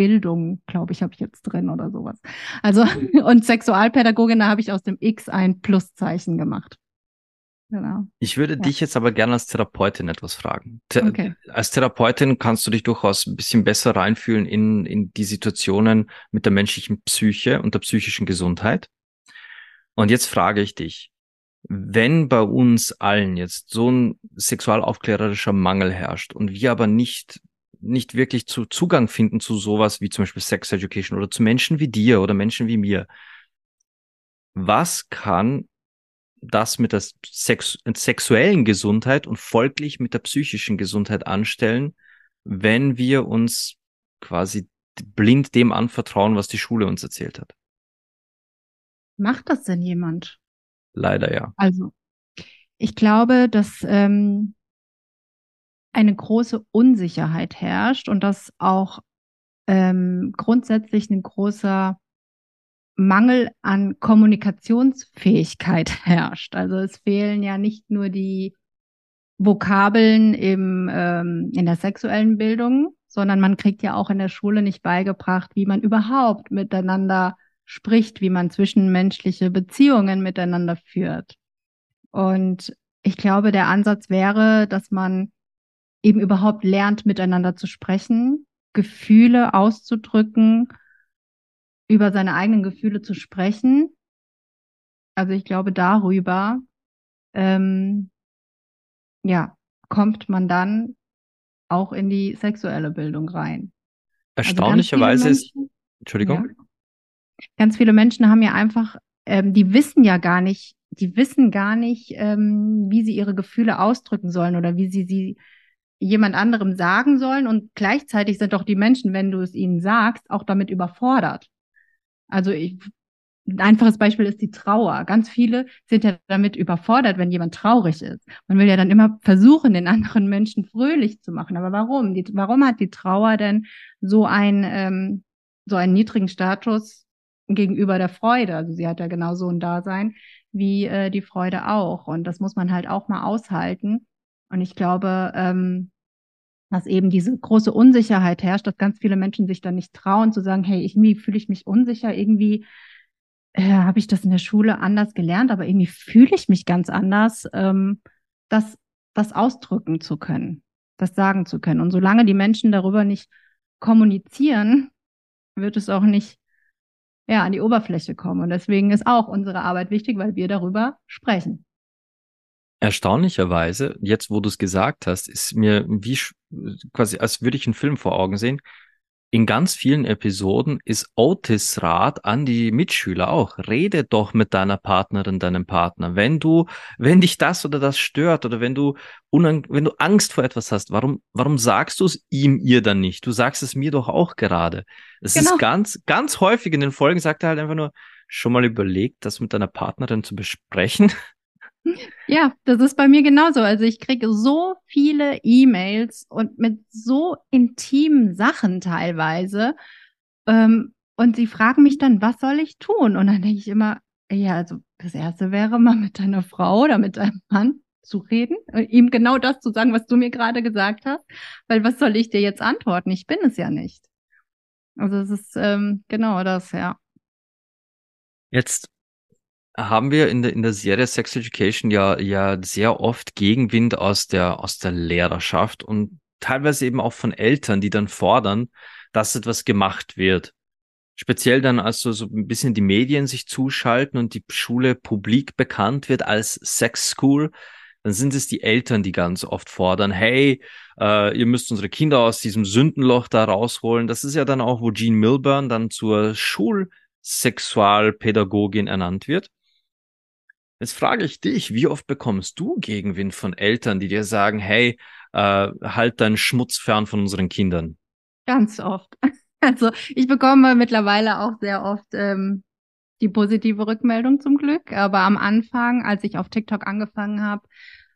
Bildung, glaube ich, habe ich jetzt drin oder sowas. Also, und Sexualpädagogin, da habe ich aus dem X ein Pluszeichen gemacht. Genau. Ich würde ja. dich jetzt aber gerne als Therapeutin etwas fragen. Th okay. Als Therapeutin kannst du dich durchaus ein bisschen besser reinfühlen in, in die Situationen mit der menschlichen Psyche und der psychischen Gesundheit. Und jetzt frage ich dich, wenn bei uns allen jetzt so ein sexualaufklärerischer Mangel herrscht und wir aber nicht nicht wirklich zu Zugang finden zu sowas wie zum Beispiel Sex Education oder zu Menschen wie dir oder Menschen wie mir. Was kann das mit der Sex sexuellen Gesundheit und folglich mit der psychischen Gesundheit anstellen, wenn wir uns quasi blind dem anvertrauen, was die Schule uns erzählt hat? Macht das denn jemand? Leider ja. Also, ich glaube, dass ähm, eine große Unsicherheit herrscht und dass auch ähm, grundsätzlich ein großer Mangel an Kommunikationsfähigkeit herrscht. Also es fehlen ja nicht nur die Vokabeln im, ähm, in der sexuellen Bildung, sondern man kriegt ja auch in der Schule nicht beigebracht, wie man überhaupt miteinander spricht, wie man zwischenmenschliche Beziehungen miteinander führt. Und ich glaube, der Ansatz wäre, dass man eben überhaupt lernt, miteinander zu sprechen, Gefühle auszudrücken, über seine eigenen Gefühle zu sprechen. Also ich glaube, darüber, ähm, ja, kommt man dann auch in die sexuelle Bildung rein. Also Erstaunlicherweise also ist, Entschuldigung. Ja, ganz viele Menschen haben ja einfach, ähm, die wissen ja gar nicht, die wissen gar nicht, ähm, wie sie ihre Gefühle ausdrücken sollen oder wie sie sie jemand anderem sagen sollen und gleichzeitig sind doch die Menschen, wenn du es ihnen sagst, auch damit überfordert. Also ich, ein einfaches Beispiel ist die Trauer. Ganz viele sind ja damit überfordert, wenn jemand traurig ist. Man will ja dann immer versuchen, den anderen Menschen fröhlich zu machen. Aber warum? Die, warum hat die Trauer denn so ein ähm, so einen niedrigen Status gegenüber der Freude? Also sie hat ja genauso ein Dasein wie äh, die Freude auch. Und das muss man halt auch mal aushalten. Und ich glaube, ähm, dass eben diese große Unsicherheit herrscht, dass ganz viele Menschen sich dann nicht trauen zu sagen, hey, irgendwie fühle ich mich unsicher, irgendwie äh, habe ich das in der Schule anders gelernt, aber irgendwie fühle ich mich ganz anders, ähm, das, das ausdrücken zu können, das sagen zu können. Und solange die Menschen darüber nicht kommunizieren, wird es auch nicht ja, an die Oberfläche kommen. Und deswegen ist auch unsere Arbeit wichtig, weil wir darüber sprechen. Erstaunlicherweise, jetzt wo du es gesagt hast, ist mir wie quasi, als würde ich einen Film vor Augen sehen. In ganz vielen Episoden ist Otis Rat an die Mitschüler auch. Rede doch mit deiner Partnerin, deinem Partner. Wenn du, wenn dich das oder das stört oder wenn du wenn du Angst vor etwas hast, warum, warum sagst du es ihm, ihr dann nicht? Du sagst es mir doch auch gerade. Es genau. ist ganz, ganz häufig in den Folgen sagt er halt einfach nur, schon mal überlegt, das mit deiner Partnerin zu besprechen. Ja, das ist bei mir genauso. Also ich kriege so viele E-Mails und mit so intimen Sachen teilweise. Ähm, und sie fragen mich dann, was soll ich tun? Und dann denke ich immer, ja, also das erste wäre mal mit deiner Frau oder mit deinem Mann zu reden, äh, ihm genau das zu sagen, was du mir gerade gesagt hast. Weil was soll ich dir jetzt antworten? Ich bin es ja nicht. Also es ist ähm, genau das, ja. Jetzt haben wir in der, in der Serie Sex Education ja, ja sehr oft Gegenwind aus der, aus der Lehrerschaft und teilweise eben auch von Eltern, die dann fordern, dass etwas gemacht wird. Speziell dann, als so, ein bisschen die Medien sich zuschalten und die Schule publik bekannt wird als Sex School, dann sind es die Eltern, die ganz oft fordern, hey, äh, ihr müsst unsere Kinder aus diesem Sündenloch da rausholen. Das ist ja dann auch, wo Jean Milburn dann zur Schulsexualpädagogin ernannt wird. Jetzt frage ich dich, wie oft bekommst du Gegenwind von Eltern, die dir sagen, hey, äh, halt deinen Schmutz fern von unseren Kindern? Ganz oft. Also ich bekomme mittlerweile auch sehr oft ähm, die positive Rückmeldung zum Glück. Aber am Anfang, als ich auf TikTok angefangen habe,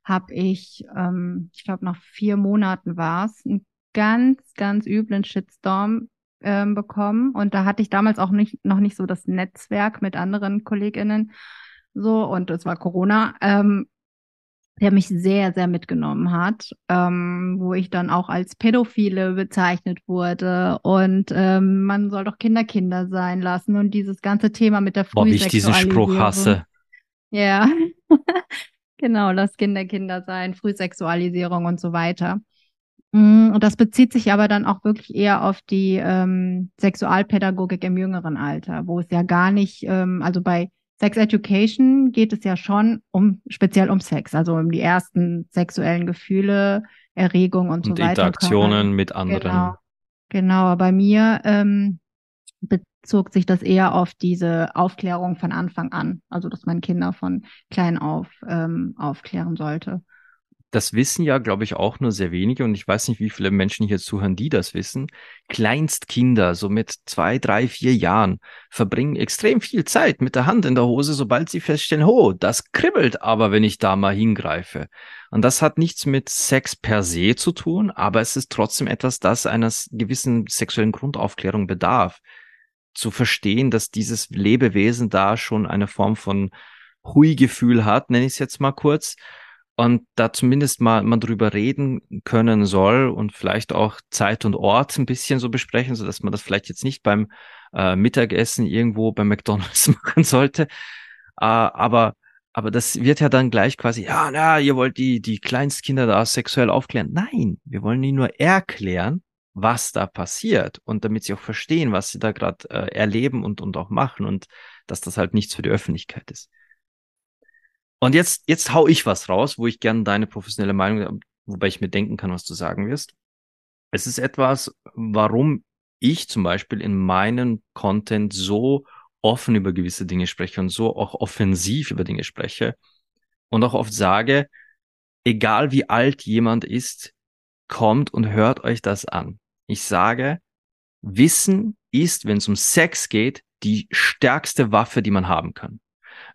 habe ich, ähm, ich glaube nach vier Monaten war es, einen ganz, ganz üblen Shitstorm ähm, bekommen. Und da hatte ich damals auch nicht, noch nicht so das Netzwerk mit anderen KollegInnen so und es war Corona, ähm, der mich sehr, sehr mitgenommen hat, ähm, wo ich dann auch als Pädophile bezeichnet wurde und ähm, man soll doch Kinder Kinder sein lassen und dieses ganze Thema mit der Frühsexualisierung. Boah, wie ich diesen Spruch hasse. Ja, genau, das Kinder Kinder sein, Frühsexualisierung und so weiter. Mm, und das bezieht sich aber dann auch wirklich eher auf die ähm, Sexualpädagogik im jüngeren Alter, wo es ja gar nicht, ähm, also bei Sex Education geht es ja schon um speziell um Sex, also um die ersten sexuellen Gefühle, Erregung und, und so weiter. Interaktionen mit anderen. Genau, genau. bei mir ähm, bezog sich das eher auf diese Aufklärung von Anfang an, also dass man Kinder von klein auf ähm, aufklären sollte. Das wissen ja, glaube ich, auch nur sehr wenige und ich weiß nicht, wie viele Menschen hier zuhören, die das wissen. Kleinstkinder, so mit zwei, drei, vier Jahren, verbringen extrem viel Zeit mit der Hand in der Hose, sobald sie feststellen, oh, das kribbelt aber, wenn ich da mal hingreife. Und das hat nichts mit Sex per se zu tun, aber es ist trotzdem etwas, das eines gewissen sexuellen Grundaufklärung bedarf. Zu verstehen, dass dieses Lebewesen da schon eine Form von Hui-Gefühl hat, nenne ich es jetzt mal kurz, und da zumindest mal man drüber reden können soll und vielleicht auch Zeit und Ort ein bisschen so besprechen, so dass man das vielleicht jetzt nicht beim äh, Mittagessen irgendwo bei McDonald's machen sollte. Äh, aber aber das wird ja dann gleich quasi, ja, na, ihr wollt die die Kleinstkinder da sexuell aufklären. Nein, wir wollen ihnen nur erklären, was da passiert und damit sie auch verstehen, was sie da gerade äh, erleben und und auch machen und dass das halt nichts für die Öffentlichkeit ist. Und jetzt, jetzt hau ich was raus, wo ich gerne deine professionelle Meinung, wobei ich mir denken kann, was du sagen wirst. Es ist etwas, warum ich zum Beispiel in meinem Content so offen über gewisse Dinge spreche und so auch offensiv über Dinge spreche und auch oft sage, egal wie alt jemand ist, kommt und hört euch das an. Ich sage, Wissen ist, wenn es um Sex geht, die stärkste Waffe, die man haben kann.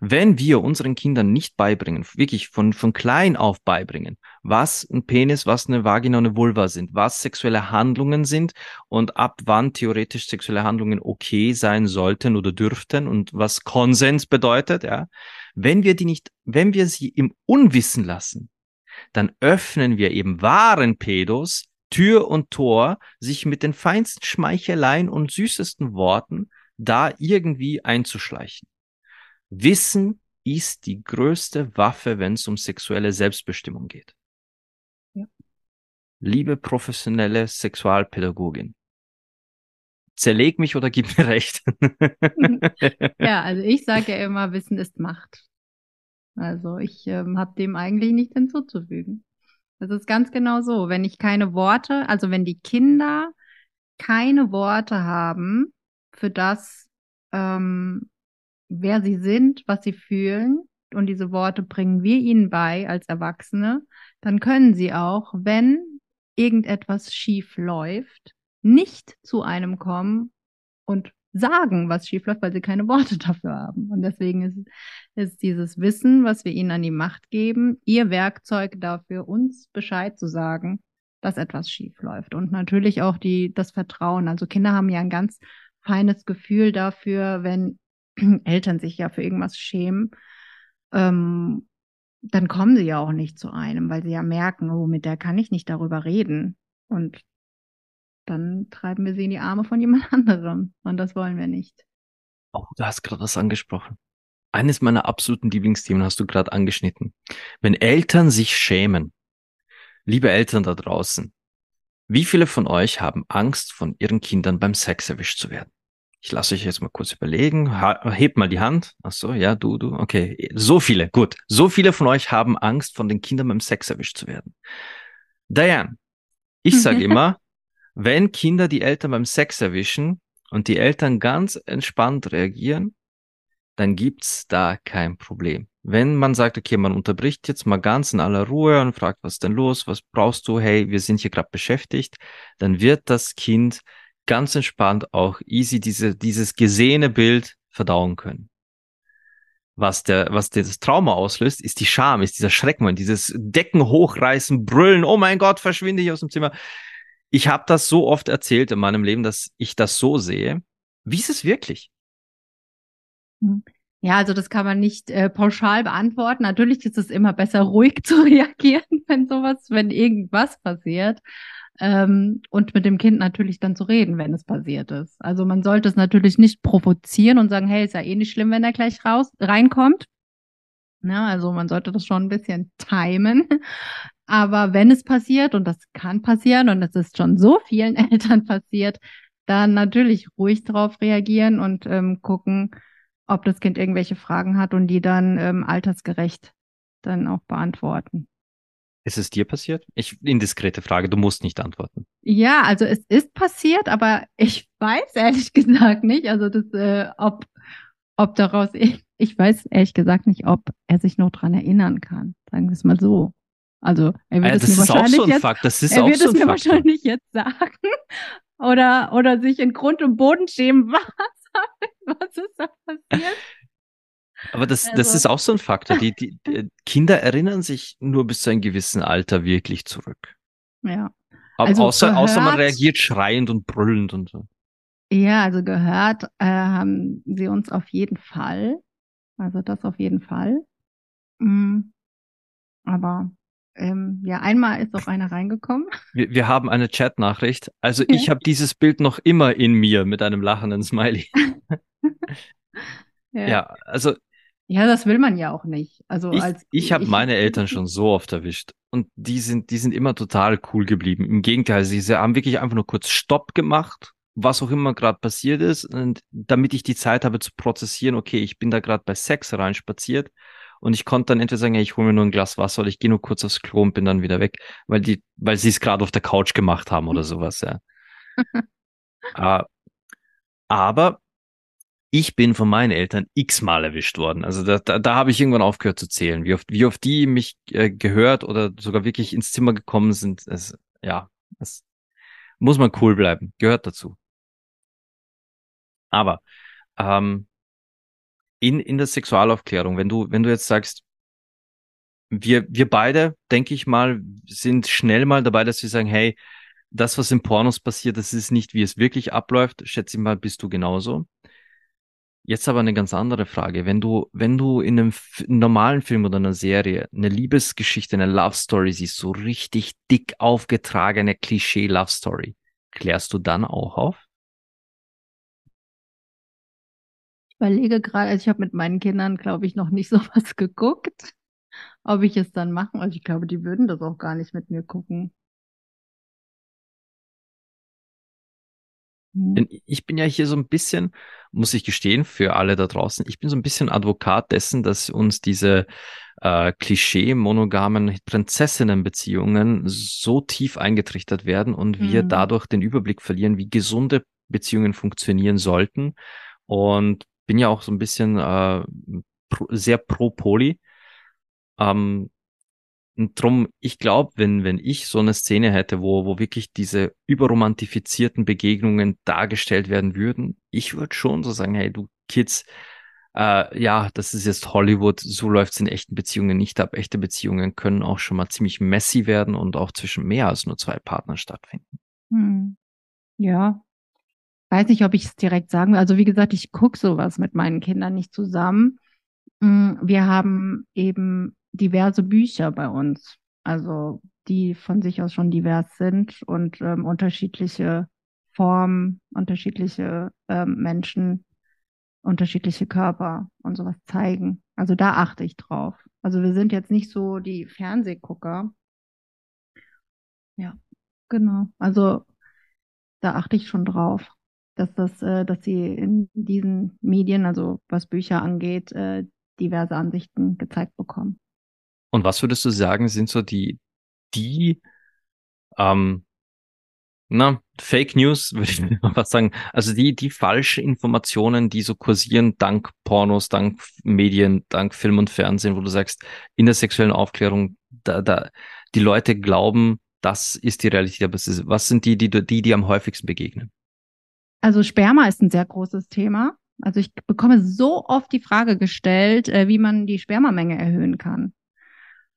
Wenn wir unseren Kindern nicht beibringen, wirklich von, von klein auf beibringen, was ein Penis, was eine Vagina und eine Vulva sind, was sexuelle Handlungen sind und ab wann theoretisch sexuelle Handlungen okay sein sollten oder dürften und was Konsens bedeutet, ja. Wenn wir die nicht, wenn wir sie im Unwissen lassen, dann öffnen wir eben wahren Pedos Tür und Tor, sich mit den feinsten Schmeicheleien und süßesten Worten da irgendwie einzuschleichen. Wissen ist die größte Waffe, wenn es um sexuelle Selbstbestimmung geht. Ja. Liebe professionelle Sexualpädagogin, zerleg mich oder gib mir recht. ja, also ich sage ja immer, Wissen ist Macht. Also ich ähm, habe dem eigentlich nichts hinzuzufügen. Das ist ganz genau so. Wenn ich keine Worte, also wenn die Kinder keine Worte haben für das, ähm, wer sie sind, was sie fühlen, und diese Worte bringen wir ihnen bei als Erwachsene, dann können sie auch, wenn irgendetwas schief läuft, nicht zu einem kommen und sagen, was schief läuft, weil sie keine Worte dafür haben. Und deswegen ist, ist dieses Wissen, was wir ihnen an die Macht geben, ihr Werkzeug dafür, uns Bescheid zu sagen, dass etwas schief läuft. Und natürlich auch die, das Vertrauen. Also Kinder haben ja ein ganz feines Gefühl dafür, wenn Eltern sich ja für irgendwas schämen, ähm, dann kommen sie ja auch nicht zu einem, weil sie ja merken, oh, mit der kann ich nicht darüber reden. Und dann treiben wir sie in die Arme von jemand anderem. Und das wollen wir nicht. Oh, du hast gerade was angesprochen. Eines meiner absoluten Lieblingsthemen hast du gerade angeschnitten. Wenn Eltern sich schämen, liebe Eltern da draußen, wie viele von euch haben Angst, von ihren Kindern beim Sex erwischt zu werden? Ich lasse euch jetzt mal kurz überlegen. Hebt mal die Hand. Ach so, ja, du, du. Okay, so viele. Gut. So viele von euch haben Angst, von den Kindern beim Sex erwischt zu werden. Diane, ich sage immer, wenn Kinder die Eltern beim Sex erwischen und die Eltern ganz entspannt reagieren, dann gibt's da kein Problem. Wenn man sagt, okay, man unterbricht jetzt mal ganz in aller Ruhe und fragt, was ist denn los, was brauchst du, hey, wir sind hier gerade beschäftigt, dann wird das Kind ganz entspannt auch easy diese, dieses gesehene Bild verdauen können. Was der, was das Trauma auslöst, ist die Scham, ist dieser Schrecken, dieses Decken hochreißen, brüllen, oh mein Gott, verschwinde ich aus dem Zimmer. Ich habe das so oft erzählt in meinem Leben, dass ich das so sehe. Wie ist es wirklich? Hm. Ja, also das kann man nicht äh, pauschal beantworten. Natürlich ist es immer besser, ruhig zu reagieren, wenn sowas, wenn irgendwas passiert. Ähm, und mit dem Kind natürlich dann zu reden, wenn es passiert ist. Also man sollte es natürlich nicht provozieren und sagen, hey, ist ja eh nicht schlimm, wenn er gleich raus reinkommt. Ja, also man sollte das schon ein bisschen timen. Aber wenn es passiert, und das kann passieren, und es ist schon so vielen Eltern passiert, dann natürlich ruhig darauf reagieren und ähm, gucken, ob das Kind irgendwelche Fragen hat und die dann ähm, altersgerecht dann auch beantworten. Ist es dir passiert? Ich, indiskrete Frage, du musst nicht antworten. Ja, also es ist passiert, aber ich weiß ehrlich gesagt nicht, also das, äh, ob, ob daraus, ich, ich weiß ehrlich gesagt nicht, ob er sich noch dran erinnern kann. Sagen wir es mal so. Also er wird es mir wahrscheinlich so jetzt, Fakt. Das ist er wird so es mir Faktor. wahrscheinlich jetzt sagen oder oder sich in Grund und Boden schämen. Was, was ist da passiert? Aber das, also. das ist auch so ein Faktor. Die, die, die, Kinder erinnern sich nur bis zu einem gewissen Alter wirklich zurück. Ja. Aber also außer, gehört, außer man reagiert schreiend und brüllend und so. Ja, also gehört äh, haben sie uns auf jeden Fall. Also das auf jeden Fall. Mhm. Aber ähm, ja, einmal ist auch einer reingekommen. Wir, wir haben eine Chat-Nachricht. Also ich habe dieses Bild noch immer in mir mit einem lachenden Smiley. ja. ja. also. Ja, das will man ja auch nicht. Also ich, als ich habe meine Eltern schon so oft erwischt und die sind, die sind immer total cool geblieben. Im Gegenteil, sie, sie haben wirklich einfach nur kurz Stopp gemacht, was auch immer gerade passiert ist, und damit ich die Zeit habe zu prozessieren. Okay, ich bin da gerade bei Sex reinspaziert und ich konnte dann entweder sagen, hey, ich hole mir nur ein Glas Wasser oder ich gehe nur kurz aufs Klo und bin dann wieder weg, weil die, weil sie es gerade auf der Couch gemacht haben oder sowas, ja. uh, aber ich bin von meinen Eltern x-mal erwischt worden. Also da, da, da habe ich irgendwann aufgehört zu zählen, wie oft, wie oft die mich äh, gehört oder sogar wirklich ins Zimmer gekommen sind. Es, ja, das muss man cool bleiben, gehört dazu. Aber ähm, in, in der Sexualaufklärung, wenn du, wenn du jetzt sagst, wir, wir beide, denke ich mal, sind schnell mal dabei, dass wir sagen, hey, das, was in Pornos passiert, das ist nicht, wie es wirklich abläuft. Schätze ich mal, bist du genauso. Jetzt aber eine ganz andere Frage. Wenn du, wenn du in einem normalen Film oder einer Serie eine Liebesgeschichte, eine Love Story siehst, so richtig dick aufgetragene Klischee Love Story, klärst du dann auch auf? überlege gerade, also ich habe mit meinen Kindern, glaube ich, noch nicht so was geguckt, ob ich es dann machen. Also ich glaube, die würden das auch gar nicht mit mir gucken. Hm. Denn ich bin ja hier so ein bisschen, muss ich gestehen, für alle da draußen, ich bin so ein bisschen Advokat dessen, dass uns diese äh, Klischee-monogamen Prinzessinnenbeziehungen so tief eingetrichtert werden und wir mhm. dadurch den Überblick verlieren, wie gesunde Beziehungen funktionieren sollten. Und bin ja auch so ein bisschen äh, pro, sehr pro Poly. Ähm, und drum, ich glaube, wenn, wenn ich so eine Szene hätte, wo, wo wirklich diese überromantifizierten Begegnungen dargestellt werden würden, ich würde schon so sagen, hey, du Kids, äh, ja, das ist jetzt Hollywood, so läuft's in echten Beziehungen nicht ab. Echte Beziehungen können auch schon mal ziemlich messy werden und auch zwischen mehr als nur zwei Partnern stattfinden. Hm. Ja. Weiß nicht, ob ich es direkt sagen will. Also wie gesagt, ich gucke sowas mit meinen Kindern nicht zusammen. Hm, wir haben eben diverse Bücher bei uns, also die von sich aus schon divers sind und ähm, unterschiedliche Formen, unterschiedliche ähm, Menschen, unterschiedliche Körper und sowas zeigen. Also da achte ich drauf. Also wir sind jetzt nicht so die Fernsehgucker. Ja, genau. Also da achte ich schon drauf, dass das, äh, dass sie in diesen Medien, also was Bücher angeht, äh, diverse Ansichten gezeigt bekommen. Und was würdest du sagen, sind so die, die, ähm, na, Fake News, würde ich mal was sagen. Also die, die falsche Informationen, die so kursieren, dank Pornos, dank Medien, dank Film und Fernsehen, wo du sagst, in der sexuellen Aufklärung, da, da, die Leute glauben, das ist die Realität. Aber was sind die, die, die, die am häufigsten begegnen? Also Sperma ist ein sehr großes Thema. Also ich bekomme so oft die Frage gestellt, äh, wie man die Spermamenge erhöhen kann.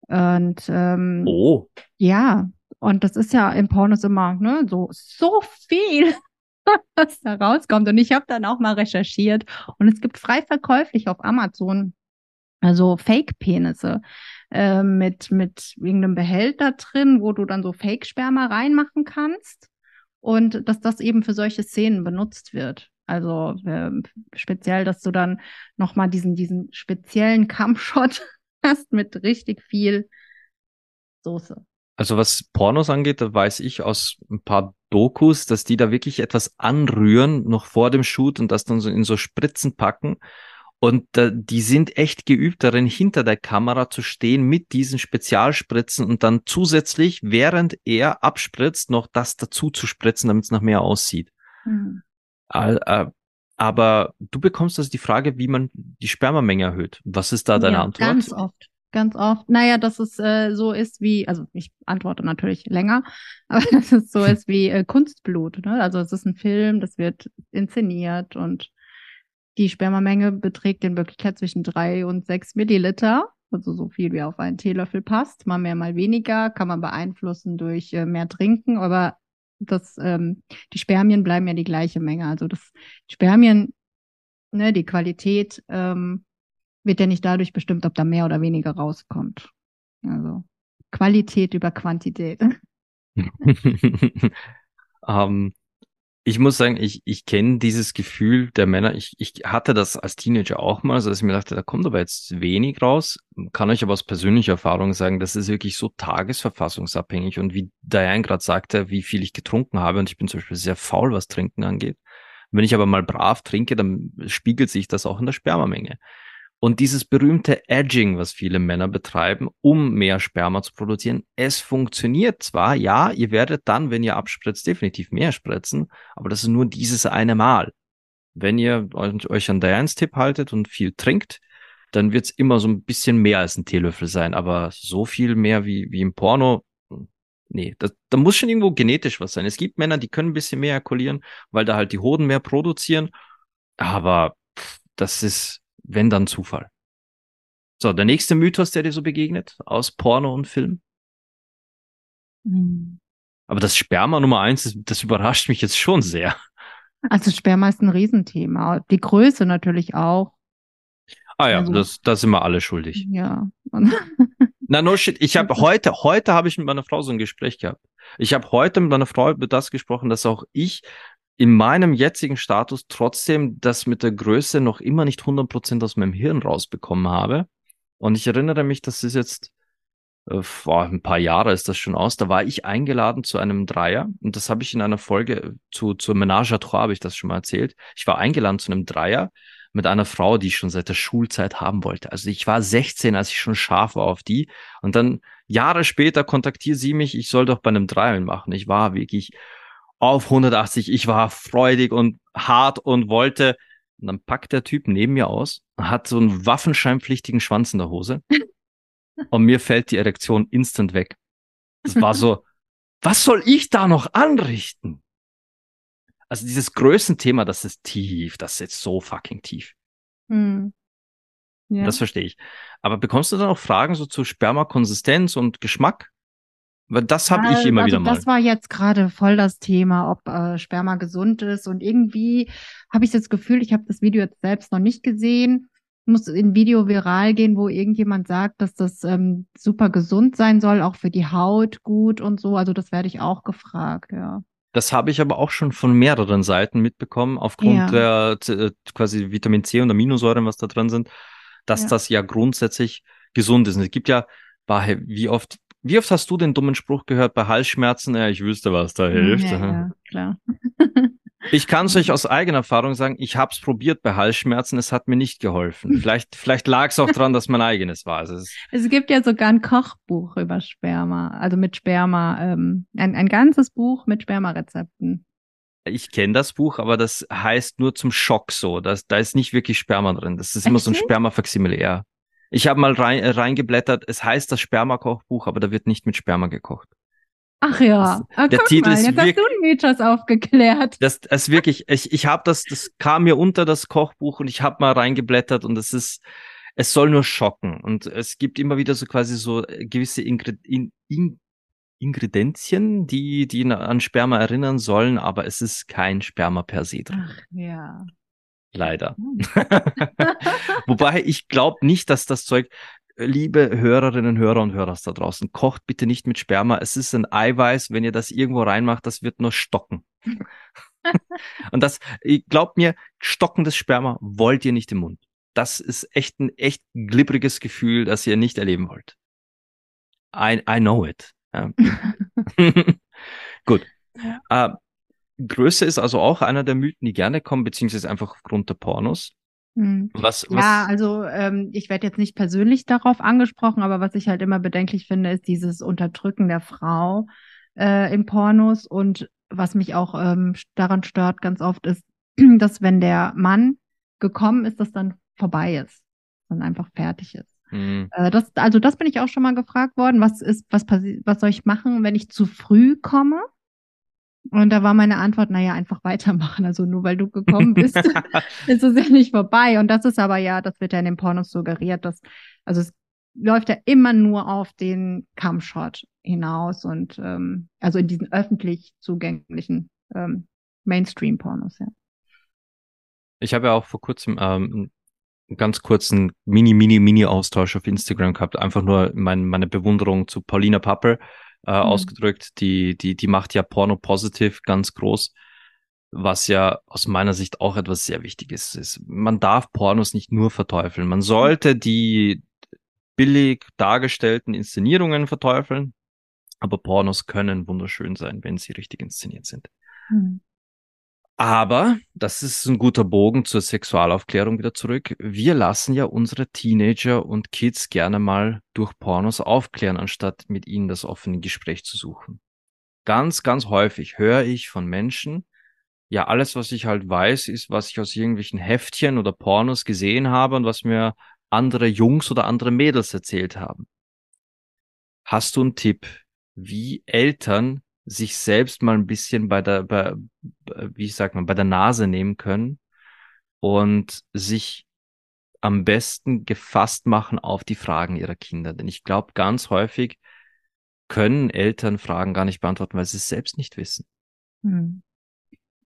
Und ähm, oh. ja, und das ist ja im Pornos immer ne, so, so viel, was da rauskommt. Und ich habe dann auch mal recherchiert und es gibt frei verkäuflich auf Amazon also Fake-Penisse äh, mit, mit irgendeinem Behälter drin, wo du dann so Fake-Sperma reinmachen kannst und dass das eben für solche Szenen benutzt wird. Also äh, speziell, dass du dann nochmal diesen, diesen speziellen Kampfshot hast mit richtig viel Soße. Also was Pornos angeht, da weiß ich aus ein paar Dokus, dass die da wirklich etwas anrühren, noch vor dem Shoot und das dann so in so Spritzen packen. Und äh, die sind echt geübt darin, hinter der Kamera zu stehen mit diesen Spezialspritzen und dann zusätzlich, während er abspritzt, noch das dazu zu spritzen, damit es nach mehr aussieht. Mhm. Äh, aber du bekommst also die Frage, wie man die Spermamenge erhöht. Was ist da deine ja, Antwort? Ganz oft. Ganz oft. Naja, dass es äh, so ist wie, also ich antworte natürlich länger, aber dass es so ist wie äh, Kunstblut. Ne? Also es ist ein Film, das wird inszeniert und die Spermamenge beträgt in Wirklichkeit zwischen drei und sechs Milliliter. Also so viel wie auf einen Teelöffel passt. Mal mehr, mal weniger. Kann man beeinflussen durch äh, mehr Trinken. Aber das, ähm, die Spermien bleiben ja die gleiche Menge. Also das Spermien, ne, die Qualität ähm, wird ja nicht dadurch bestimmt, ob da mehr oder weniger rauskommt. Also Qualität über Quantität. ähm, ich muss sagen, ich, ich kenne dieses Gefühl der Männer. Ich, ich hatte das als Teenager auch mal, so dass ich mir dachte, da kommt aber jetzt wenig raus. Kann euch aber aus persönlicher Erfahrung sagen, das ist wirklich so tagesverfassungsabhängig. Und wie Diane gerade sagte, wie viel ich getrunken habe, und ich bin zum Beispiel sehr faul, was Trinken angeht. Wenn ich aber mal brav trinke, dann spiegelt sich das auch in der Spermamenge. Und dieses berühmte Edging, was viele Männer betreiben, um mehr Sperma zu produzieren, es funktioniert zwar, ja, ihr werdet dann, wenn ihr abspritzt, definitiv mehr spritzen, aber das ist nur dieses eine Mal. Wenn ihr euch an Dianes Tipp haltet und viel trinkt, dann wird's immer so ein bisschen mehr als ein Teelöffel sein, aber so viel mehr wie, wie im Porno, nee, das, da muss schon irgendwo genetisch was sein. Es gibt Männer, die können ein bisschen mehr erkulieren, weil da halt die Hoden mehr produzieren, aber pff, das ist, wenn dann Zufall. So, der nächste Mythos, der dir so begegnet, aus Porno und Film. Mhm. Aber das Sperma Nummer eins, das, das überrascht mich jetzt schon sehr. Also Sperma ist ein Riesenthema. Die Größe natürlich auch. Ah ja, also, das, das sind wir alle schuldig. Ja. Na no shit, ich habe heute, heute habe ich mit meiner Frau so ein Gespräch gehabt. Ich habe heute mit meiner Frau über das gesprochen, dass auch ich in meinem jetzigen Status trotzdem das mit der Größe noch immer nicht 100% aus meinem Hirn rausbekommen habe. Und ich erinnere mich, das ist jetzt äh, vor ein paar Jahre ist das schon aus. Da war ich eingeladen zu einem Dreier und das habe ich in einer Folge zu zur Menage à Trois habe ich das schon mal erzählt. Ich war eingeladen zu einem Dreier mit einer Frau, die ich schon seit der Schulzeit haben wollte. Also ich war 16, als ich schon scharf war auf die und dann Jahre später kontaktiert sie mich, ich soll doch bei einem Dreier machen. Ich war wirklich auf 180, ich war freudig und hart und wollte und dann packt der Typ neben mir aus, hat so einen waffenscheinpflichtigen Schwanz in der Hose und mir fällt die Erektion instant weg. Das war so, was soll ich da noch anrichten? Also dieses Größenthema, das ist tief, das ist jetzt so fucking tief. Hm. Ja. Das verstehe ich. Aber bekommst du dann auch Fragen so zu Spermakonsistenz und Geschmack? Das habe ich immer also wieder mal. Das war jetzt gerade voll das Thema, ob äh, Sperma gesund ist. Und irgendwie habe ich das Gefühl, ich habe das Video jetzt selbst noch nicht gesehen muss in Video viral gehen, wo irgendjemand sagt, dass das ähm, super gesund sein soll, auch für die Haut gut und so. Also das werde ich auch gefragt, ja. Das habe ich aber auch schon von mehreren Seiten mitbekommen, aufgrund ja. der äh, quasi Vitamin C und Aminosäuren, was da drin sind, dass ja. das ja grundsätzlich gesund ist. Und es gibt ja, wie oft, wie oft hast du den dummen Spruch gehört bei Halsschmerzen? Ja, ich wüsste, was da hilft. Ja, ja klar. Ich kann es euch aus eigener Erfahrung sagen, ich habe es probiert bei Halsschmerzen, es hat mir nicht geholfen. Vielleicht, vielleicht lag es auch daran, dass mein eigenes war. Also es, es, gibt ja sogar ein Kochbuch über Sperma, also mit Sperma, ähm, ein, ein ganzes Buch mit Spermarezepten. Ich kenne das Buch, aber das heißt nur zum Schock so. Das, da ist nicht wirklich Sperma drin. Das ist Echt? immer so ein Sperma-Faximile, ja. Ich habe mal rein, äh, reingeblättert, es heißt das Sperma-Kochbuch, aber da wird nicht mit Sperma gekocht. Ach ja, ah, der Titel mal, ist jetzt hast du den Mythos aufgeklärt. Das, das wirklich, ich, ich habe das, das kam mir unter das Kochbuch und ich habe mal reingeblättert und es ist, es soll nur schocken und es gibt immer wieder so quasi so gewisse Ingred, in, in, Ingredienzien, die, die an Sperma erinnern sollen, aber es ist kein Sperma per se drin. Ach, ja. Leider. Hm. Wobei ich glaube nicht, dass das Zeug, liebe Hörerinnen, Hörer und Hörer da draußen, kocht bitte nicht mit Sperma. Es ist ein Eiweiß. Wenn ihr das irgendwo reinmacht, das wird nur stocken. und das, glaubt mir, stockendes Sperma wollt ihr nicht im Mund. Das ist echt ein echt glibbriges Gefühl, das ihr nicht erleben wollt. I, I know it. Ja. Gut. Ja. Größe ist also auch einer der Mythen, die gerne kommen, beziehungsweise einfach aufgrund der Pornos. Hm. Was, was? Ja, also ähm, ich werde jetzt nicht persönlich darauf angesprochen, aber was ich halt immer bedenklich finde, ist dieses Unterdrücken der Frau äh, in Pornos und was mich auch ähm, daran stört ganz oft ist, dass wenn der Mann gekommen ist, dass dann vorbei ist, dann einfach fertig ist. Mhm. Äh, das, also das bin ich auch schon mal gefragt worden. Was ist, was passiert, was soll ich machen, wenn ich zu früh komme? Und da war meine Antwort, naja, einfach weitermachen. Also nur weil du gekommen bist, ist es ja nicht vorbei. Und das ist aber ja, das wird ja in den Pornos suggeriert, dass, also es läuft ja immer nur auf den Cumshot hinaus und ähm, also in diesen öffentlich zugänglichen ähm, Mainstream-Pornos, ja. Ich habe ja auch vor kurzem ähm, einen ganz kurzen Mini, Mini, Mini-Austausch auf Instagram gehabt. Einfach nur mein, meine Bewunderung zu Paulina Papper äh, mhm. ausgedrückt. Die, die, die macht ja Porno Positive ganz groß, was ja aus meiner Sicht auch etwas sehr Wichtiges ist. Man darf Pornos nicht nur verteufeln. Man sollte die billig dargestellten Inszenierungen verteufeln, aber Pornos können wunderschön sein, wenn sie richtig inszeniert sind. Mhm. Aber, das ist ein guter Bogen zur Sexualaufklärung wieder zurück. Wir lassen ja unsere Teenager und Kids gerne mal durch Pornos aufklären, anstatt mit ihnen das offene Gespräch zu suchen. Ganz, ganz häufig höre ich von Menschen, ja, alles, was ich halt weiß, ist, was ich aus irgendwelchen Heftchen oder Pornos gesehen habe und was mir andere Jungs oder andere Mädels erzählt haben. Hast du einen Tipp, wie Eltern sich selbst mal ein bisschen bei der, bei, wie sagt man, bei der Nase nehmen können und sich am besten gefasst machen auf die Fragen ihrer Kinder. Denn ich glaube, ganz häufig können Eltern Fragen gar nicht beantworten, weil sie es selbst nicht wissen. Hm.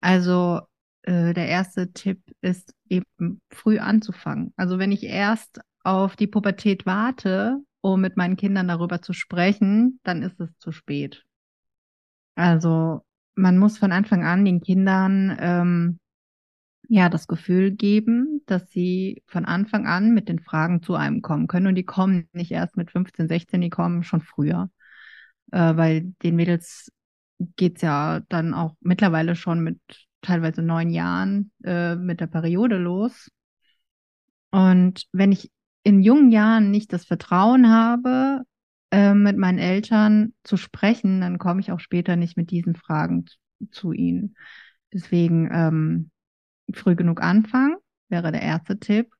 Also äh, der erste Tipp ist eben früh anzufangen. Also wenn ich erst auf die Pubertät warte, um mit meinen Kindern darüber zu sprechen, dann ist es zu spät. Also man muss von Anfang an den Kindern ähm, ja das Gefühl geben, dass sie von Anfang an mit den Fragen zu einem kommen können. Und die kommen nicht erst mit 15, 16, die kommen schon früher. Äh, weil den Mädels geht's ja dann auch mittlerweile schon mit teilweise neun Jahren äh, mit der Periode los. Und wenn ich in jungen Jahren nicht das Vertrauen habe, äh, mit meinen Eltern zu sprechen, dann komme ich auch später nicht mit diesen Fragen zu ihnen. Deswegen ähm, früh genug anfangen, wäre der erste Tipp.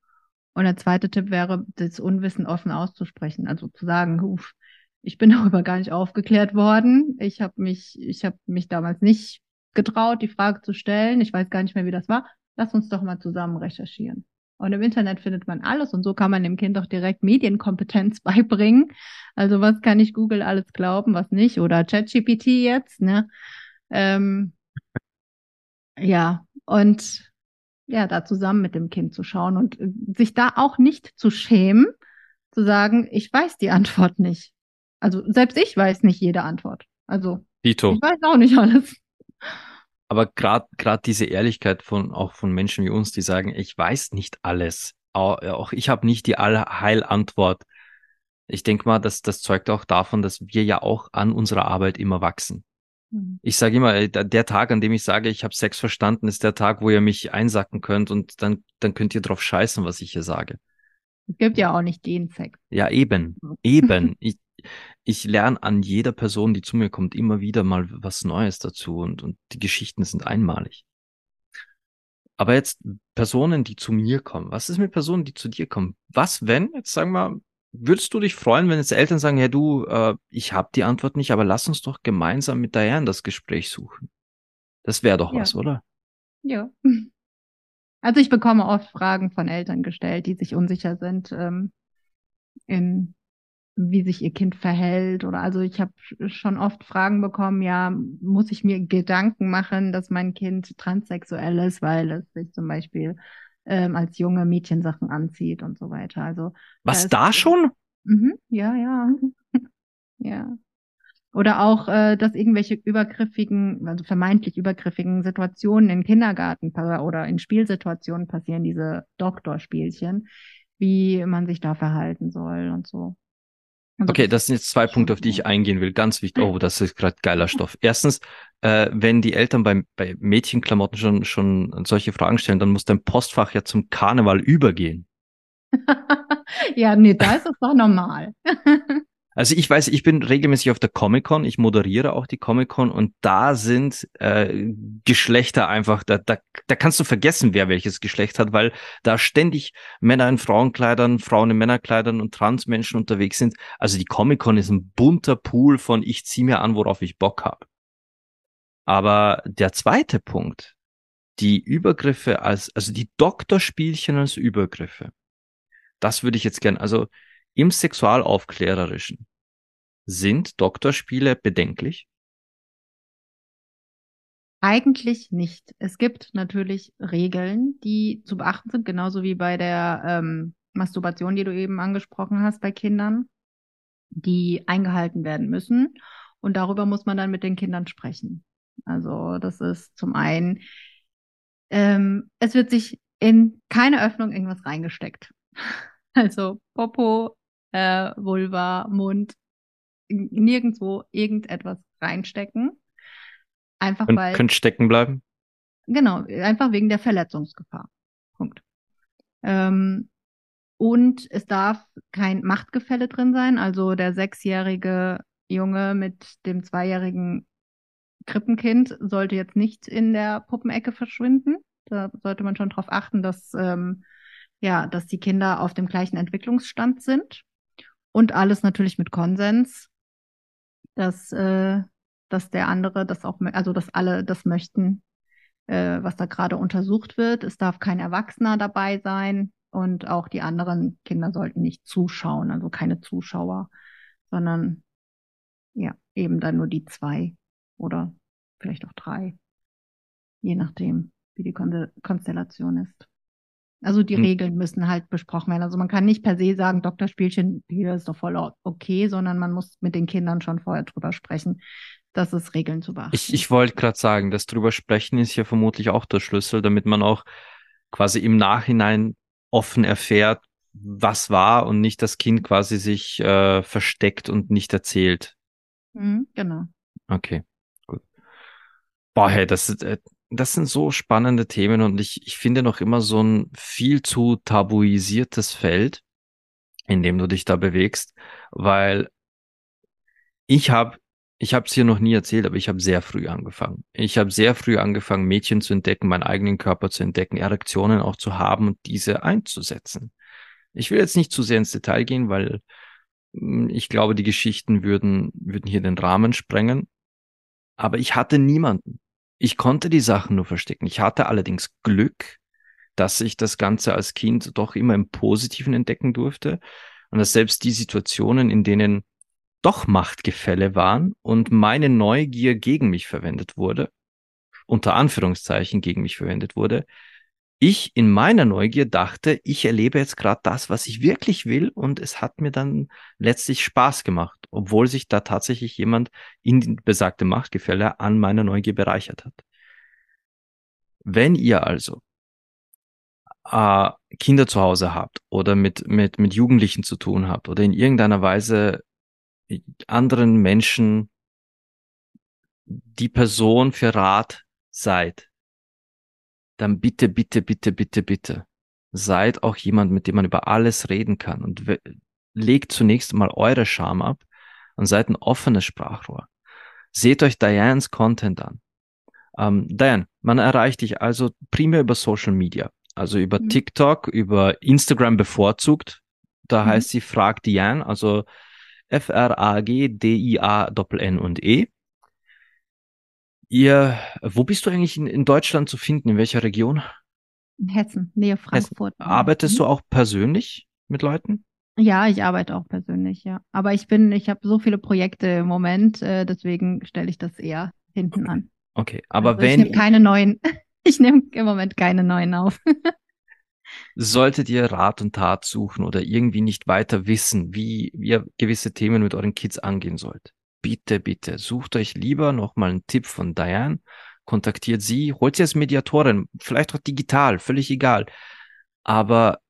Und der zweite Tipp wäre, das Unwissen offen auszusprechen. Also zu sagen, uff, ich bin darüber gar nicht aufgeklärt worden. Ich habe mich, ich habe mich damals nicht getraut, die Frage zu stellen. Ich weiß gar nicht mehr, wie das war. Lass uns doch mal zusammen recherchieren. Und im Internet findet man alles und so kann man dem Kind doch direkt Medienkompetenz beibringen. Also was kann ich Google alles glauben, was nicht? Oder ChatGPT jetzt, ne? Ähm, ja, und ja, da zusammen mit dem Kind zu schauen und äh, sich da auch nicht zu schämen, zu sagen, ich weiß die Antwort nicht. Also selbst ich weiß nicht jede Antwort. Also Dito. ich weiß auch nicht alles. Aber gerade gerade diese Ehrlichkeit von auch von Menschen wie uns, die sagen, ich weiß nicht alles, auch, auch ich habe nicht die Allheilantwort. Ich denke mal, dass das zeugt auch davon, dass wir ja auch an unserer Arbeit immer wachsen. Mhm. Ich sage immer, der Tag, an dem ich sage, ich habe Sex verstanden, ist der Tag, wo ihr mich einsacken könnt und dann, dann könnt ihr drauf scheißen, was ich hier sage. Es gibt ja auch nicht den Sex. Ja, eben, eben. ich, ich lerne an jeder Person, die zu mir kommt, immer wieder mal was Neues dazu und, und die Geschichten sind einmalig. Aber jetzt Personen, die zu mir kommen. Was ist mit Personen, die zu dir kommen? Was, wenn, jetzt sagen wir, würdest du dich freuen, wenn jetzt Eltern sagen, ja du, äh, ich habe die Antwort nicht, aber lass uns doch gemeinsam mit Diane das Gespräch suchen. Das wäre doch ja. was, oder? Ja. Also ich bekomme oft Fragen von Eltern gestellt, die sich unsicher sind, ähm, in wie sich ihr Kind verhält oder also ich habe schon oft Fragen bekommen, ja, muss ich mir Gedanken machen, dass mein Kind transsexuell ist, weil es sich zum Beispiel ähm, als junge Mädchen Sachen anzieht und so weiter. Also was da, da schon? Mhm, ja, ja, ja. Oder auch, äh, dass irgendwelche übergriffigen, also vermeintlich übergriffigen Situationen im Kindergarten oder in Spielsituationen passieren, diese Doktorspielchen, wie man sich da verhalten soll und so. Also okay, das sind jetzt zwei Punkte, auf die ich eingehen will. Ganz wichtig. Oh, das ist gerade geiler Stoff. Erstens, äh, wenn die Eltern bei, bei Mädchenklamotten schon, schon solche Fragen stellen, dann muss dein Postfach ja zum Karneval übergehen. ja, nee, da ist es doch normal. Also ich weiß, ich bin regelmäßig auf der Comic-Con, ich moderiere auch die Comic-Con und da sind äh, Geschlechter einfach, da, da, da kannst du vergessen, wer welches Geschlecht hat, weil da ständig Männer in Frauenkleidern, Frauen in Männerkleidern und Transmenschen unterwegs sind. Also die Comic-Con ist ein bunter Pool von ich zieh mir an, worauf ich Bock habe. Aber der zweite Punkt, die Übergriffe als, also die Doktorspielchen als Übergriffe, das würde ich jetzt gern, also im Sexualaufklärerischen sind Doktorspiele bedenklich? Eigentlich nicht. Es gibt natürlich Regeln, die zu beachten sind, genauso wie bei der ähm, Masturbation, die du eben angesprochen hast bei Kindern, die eingehalten werden müssen. Und darüber muss man dann mit den Kindern sprechen. Also das ist zum einen, ähm, es wird sich in keine Öffnung irgendwas reingesteckt. Also Popo, äh, Vulva, Mund, nirgendwo irgendetwas reinstecken. Einfach Kön weil. Könnte stecken bleiben? Genau, einfach wegen der Verletzungsgefahr. Punkt. Ähm, und es darf kein Machtgefälle drin sein. Also der sechsjährige Junge mit dem zweijährigen Krippenkind sollte jetzt nicht in der Puppenecke verschwinden. Da sollte man schon darauf achten, dass, ähm, ja, dass die Kinder auf dem gleichen Entwicklungsstand sind. Und alles natürlich mit Konsens, dass, äh, dass der andere das auch, also dass alle das möchten, äh, was da gerade untersucht wird. Es darf kein Erwachsener dabei sein und auch die anderen Kinder sollten nicht zuschauen, also keine Zuschauer, sondern ja, eben dann nur die zwei oder vielleicht auch drei, je nachdem, wie die Konstellation ist. Also die hm. Regeln müssen halt besprochen werden. Also man kann nicht per se sagen, Doktorspielchen, hier ist doch voll okay, sondern man muss mit den Kindern schon vorher drüber sprechen, das ist Regeln zu beachten. Ich, ich wollte gerade sagen, das drüber sprechen ist ja vermutlich auch der Schlüssel, damit man auch quasi im Nachhinein offen erfährt, was war und nicht das Kind quasi sich äh, versteckt und nicht erzählt. Mhm, genau. Okay, gut. Boah, hey, das, äh, das sind so spannende Themen und ich, ich finde noch immer so ein viel zu tabuisiertes Feld, in dem du dich da bewegst, weil ich habe ich habe es hier noch nie erzählt, aber ich habe sehr früh angefangen. Ich habe sehr früh angefangen, Mädchen zu entdecken, meinen eigenen Körper zu entdecken, Erektionen auch zu haben und diese einzusetzen. Ich will jetzt nicht zu sehr ins Detail gehen, weil hm, ich glaube, die Geschichten würden, würden hier den Rahmen sprengen. Aber ich hatte niemanden. Ich konnte die Sachen nur verstecken. Ich hatte allerdings Glück, dass ich das Ganze als Kind doch immer im Positiven entdecken durfte und dass selbst die Situationen, in denen doch Machtgefälle waren und meine Neugier gegen mich verwendet wurde, unter Anführungszeichen gegen mich verwendet wurde, ich in meiner Neugier dachte, ich erlebe jetzt gerade das, was ich wirklich will und es hat mir dann letztlich Spaß gemacht, obwohl sich da tatsächlich jemand in besagte Machtgefälle an meiner Neugier bereichert hat. Wenn ihr also äh, Kinder zu Hause habt oder mit, mit, mit Jugendlichen zu tun habt oder in irgendeiner Weise anderen Menschen die Person für Rat seid, dann bitte, bitte, bitte, bitte, bitte, seid auch jemand, mit dem man über alles reden kann und legt zunächst mal eure Scham ab und seid ein offenes Sprachrohr. Seht euch Dianes Content an. Ähm, Diane, man erreicht dich also primär über Social Media, also über mhm. TikTok, über Instagram bevorzugt. Da mhm. heißt sie Frag Diane, also F-R-A-G-D-I-A-N und E. Ihr, wo bist du eigentlich in, in, Deutschland zu finden? In welcher Region? In Hessen, Nähe Frankfurt. Hessen. Arbeitest mhm. du auch persönlich mit Leuten? Ja, ich arbeite auch persönlich, ja. Aber ich bin, ich habe so viele Projekte im Moment, äh, deswegen stelle ich das eher hinten an. Okay, aber also wenn. Ich nehme keine neuen, ich nehme im Moment keine neuen auf. solltet ihr Rat und Tat suchen oder irgendwie nicht weiter wissen, wie ihr gewisse Themen mit euren Kids angehen sollt, bitte, bitte, sucht euch lieber nochmal einen Tipp von Diane, kontaktiert sie, holt sie als Mediatorin, vielleicht auch digital, völlig egal. Aber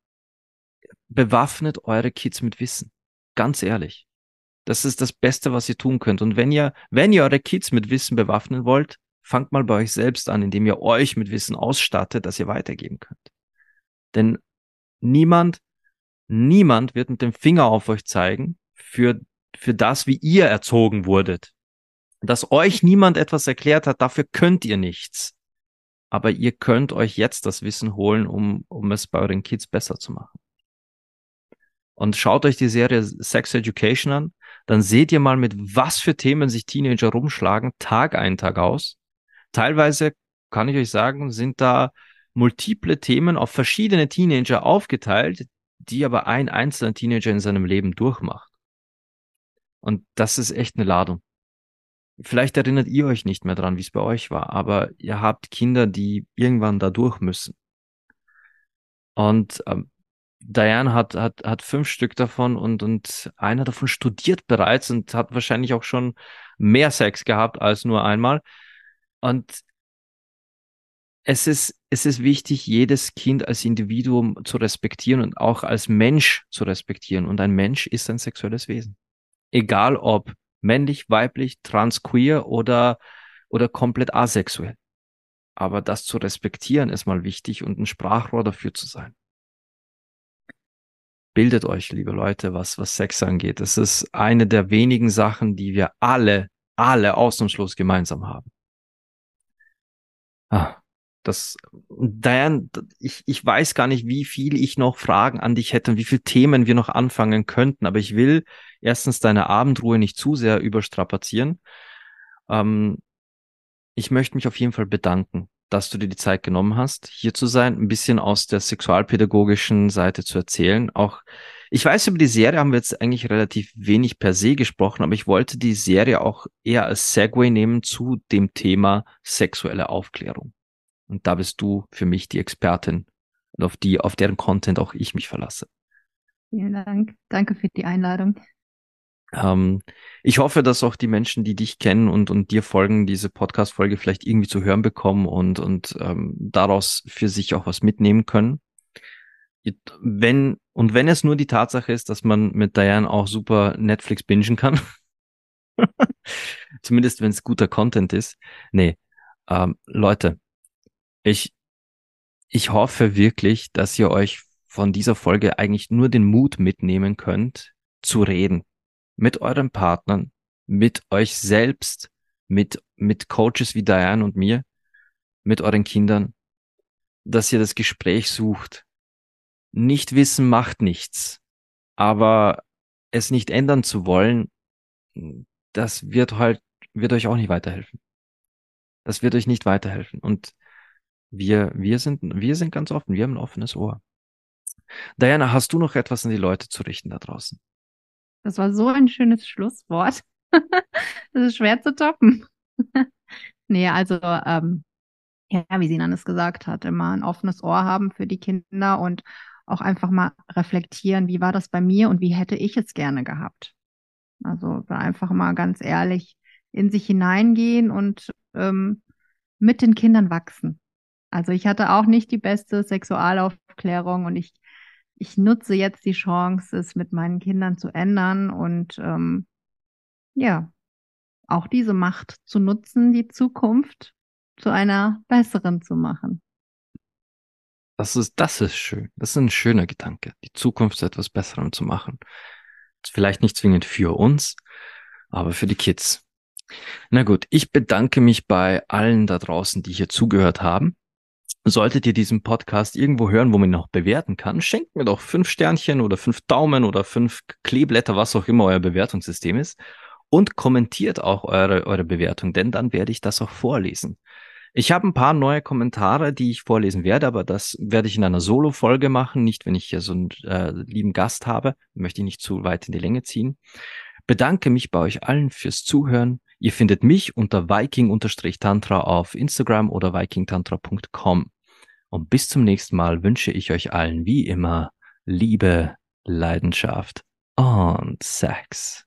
bewaffnet eure Kids mit Wissen. Ganz ehrlich. Das ist das Beste, was ihr tun könnt. Und wenn ihr, wenn ihr eure Kids mit Wissen bewaffnen wollt, fangt mal bei euch selbst an, indem ihr euch mit Wissen ausstattet, das ihr weitergeben könnt. Denn niemand, niemand wird mit dem Finger auf euch zeigen für, für das, wie ihr erzogen wurdet. Dass euch niemand etwas erklärt hat, dafür könnt ihr nichts. Aber ihr könnt euch jetzt das Wissen holen, um, um es bei euren Kids besser zu machen. Und schaut euch die Serie Sex Education an, dann seht ihr mal, mit was für Themen sich Teenager rumschlagen, Tag ein, Tag aus. Teilweise kann ich euch sagen, sind da multiple Themen auf verschiedene Teenager aufgeteilt, die aber ein einzelner Teenager in seinem Leben durchmacht. Und das ist echt eine Ladung. Vielleicht erinnert ihr euch nicht mehr dran, wie es bei euch war, aber ihr habt Kinder, die irgendwann da durch müssen. Und ähm, Diane hat, hat, hat fünf Stück davon und, und einer davon studiert bereits und hat wahrscheinlich auch schon mehr Sex gehabt als nur einmal. Und es ist, es ist wichtig, jedes Kind als Individuum zu respektieren und auch als Mensch zu respektieren. Und ein Mensch ist ein sexuelles Wesen. Egal ob männlich, weiblich, trans, queer oder, oder komplett asexuell. Aber das zu respektieren ist mal wichtig und ein Sprachrohr dafür zu sein. Bildet euch, liebe Leute, was, was Sex angeht. Es ist eine der wenigen Sachen, die wir alle, alle ausnahmslos gemeinsam haben. Ah, das, Diane, ich, ich weiß gar nicht, wie viel ich noch Fragen an dich hätte und wie viele Themen wir noch anfangen könnten, aber ich will erstens deine Abendruhe nicht zu sehr überstrapazieren. Ähm, ich möchte mich auf jeden Fall bedanken, dass du dir die Zeit genommen hast, hier zu sein, ein bisschen aus der sexualpädagogischen Seite zu erzählen. Auch ich weiß, über die Serie haben wir jetzt eigentlich relativ wenig per se gesprochen, aber ich wollte die Serie auch eher als Segway nehmen zu dem Thema sexuelle Aufklärung. Und da bist du für mich die Expertin und auf die, auf deren Content auch ich mich verlasse. Vielen Dank. Danke für die Einladung. Ähm, ich hoffe, dass auch die Menschen, die dich kennen und, und dir folgen, diese Podcast-Folge vielleicht irgendwie zu hören bekommen und, und ähm, daraus für sich auch was mitnehmen können. Wenn, und wenn es nur die Tatsache ist, dass man mit Diane auch super Netflix bingen kann, zumindest wenn es guter Content ist. Nee, ähm, Leute, ich, ich hoffe wirklich, dass ihr euch von dieser Folge eigentlich nur den Mut mitnehmen könnt, zu reden mit euren Partnern, mit euch selbst, mit, mit Coaches wie Diane und mir, mit euren Kindern, dass ihr das Gespräch sucht. Nicht wissen macht nichts, aber es nicht ändern zu wollen, das wird halt, wird euch auch nicht weiterhelfen. Das wird euch nicht weiterhelfen. Und wir, wir sind, wir sind ganz offen. Wir haben ein offenes Ohr. Diana, hast du noch etwas an die Leute zu richten da draußen? Das war so ein schönes Schlusswort. das ist schwer zu toppen. nee, also, ähm, ja, wie Sinan es gesagt hat, immer ein offenes Ohr haben für die Kinder und auch einfach mal reflektieren, wie war das bei mir und wie hätte ich es gerne gehabt. Also einfach mal ganz ehrlich in sich hineingehen und ähm, mit den Kindern wachsen. Also ich hatte auch nicht die beste Sexualaufklärung und ich ich nutze jetzt die Chance, es mit meinen Kindern zu ändern und ähm, ja, auch diese Macht zu nutzen, die Zukunft zu einer besseren zu machen. Das ist, das ist schön. Das ist ein schöner Gedanke, die Zukunft zu etwas Besserem zu machen. Vielleicht nicht zwingend für uns, aber für die Kids. Na gut, ich bedanke mich bei allen da draußen, die hier zugehört haben. Solltet ihr diesen Podcast irgendwo hören, wo man ihn noch bewerten kann, schenkt mir doch fünf Sternchen oder fünf Daumen oder fünf Kleeblätter, was auch immer euer Bewertungssystem ist. Und kommentiert auch eure, eure Bewertung, denn dann werde ich das auch vorlesen. Ich habe ein paar neue Kommentare, die ich vorlesen werde, aber das werde ich in einer Solo-Folge machen, nicht wenn ich hier so einen äh, lieben Gast habe. Möchte ich nicht zu weit in die Länge ziehen. Bedanke mich bei euch allen fürs Zuhören. Ihr findet mich unter viking-tantra auf Instagram oder vikingtantra.com. Und bis zum nächsten Mal wünsche ich euch allen wie immer Liebe, Leidenschaft und Sex.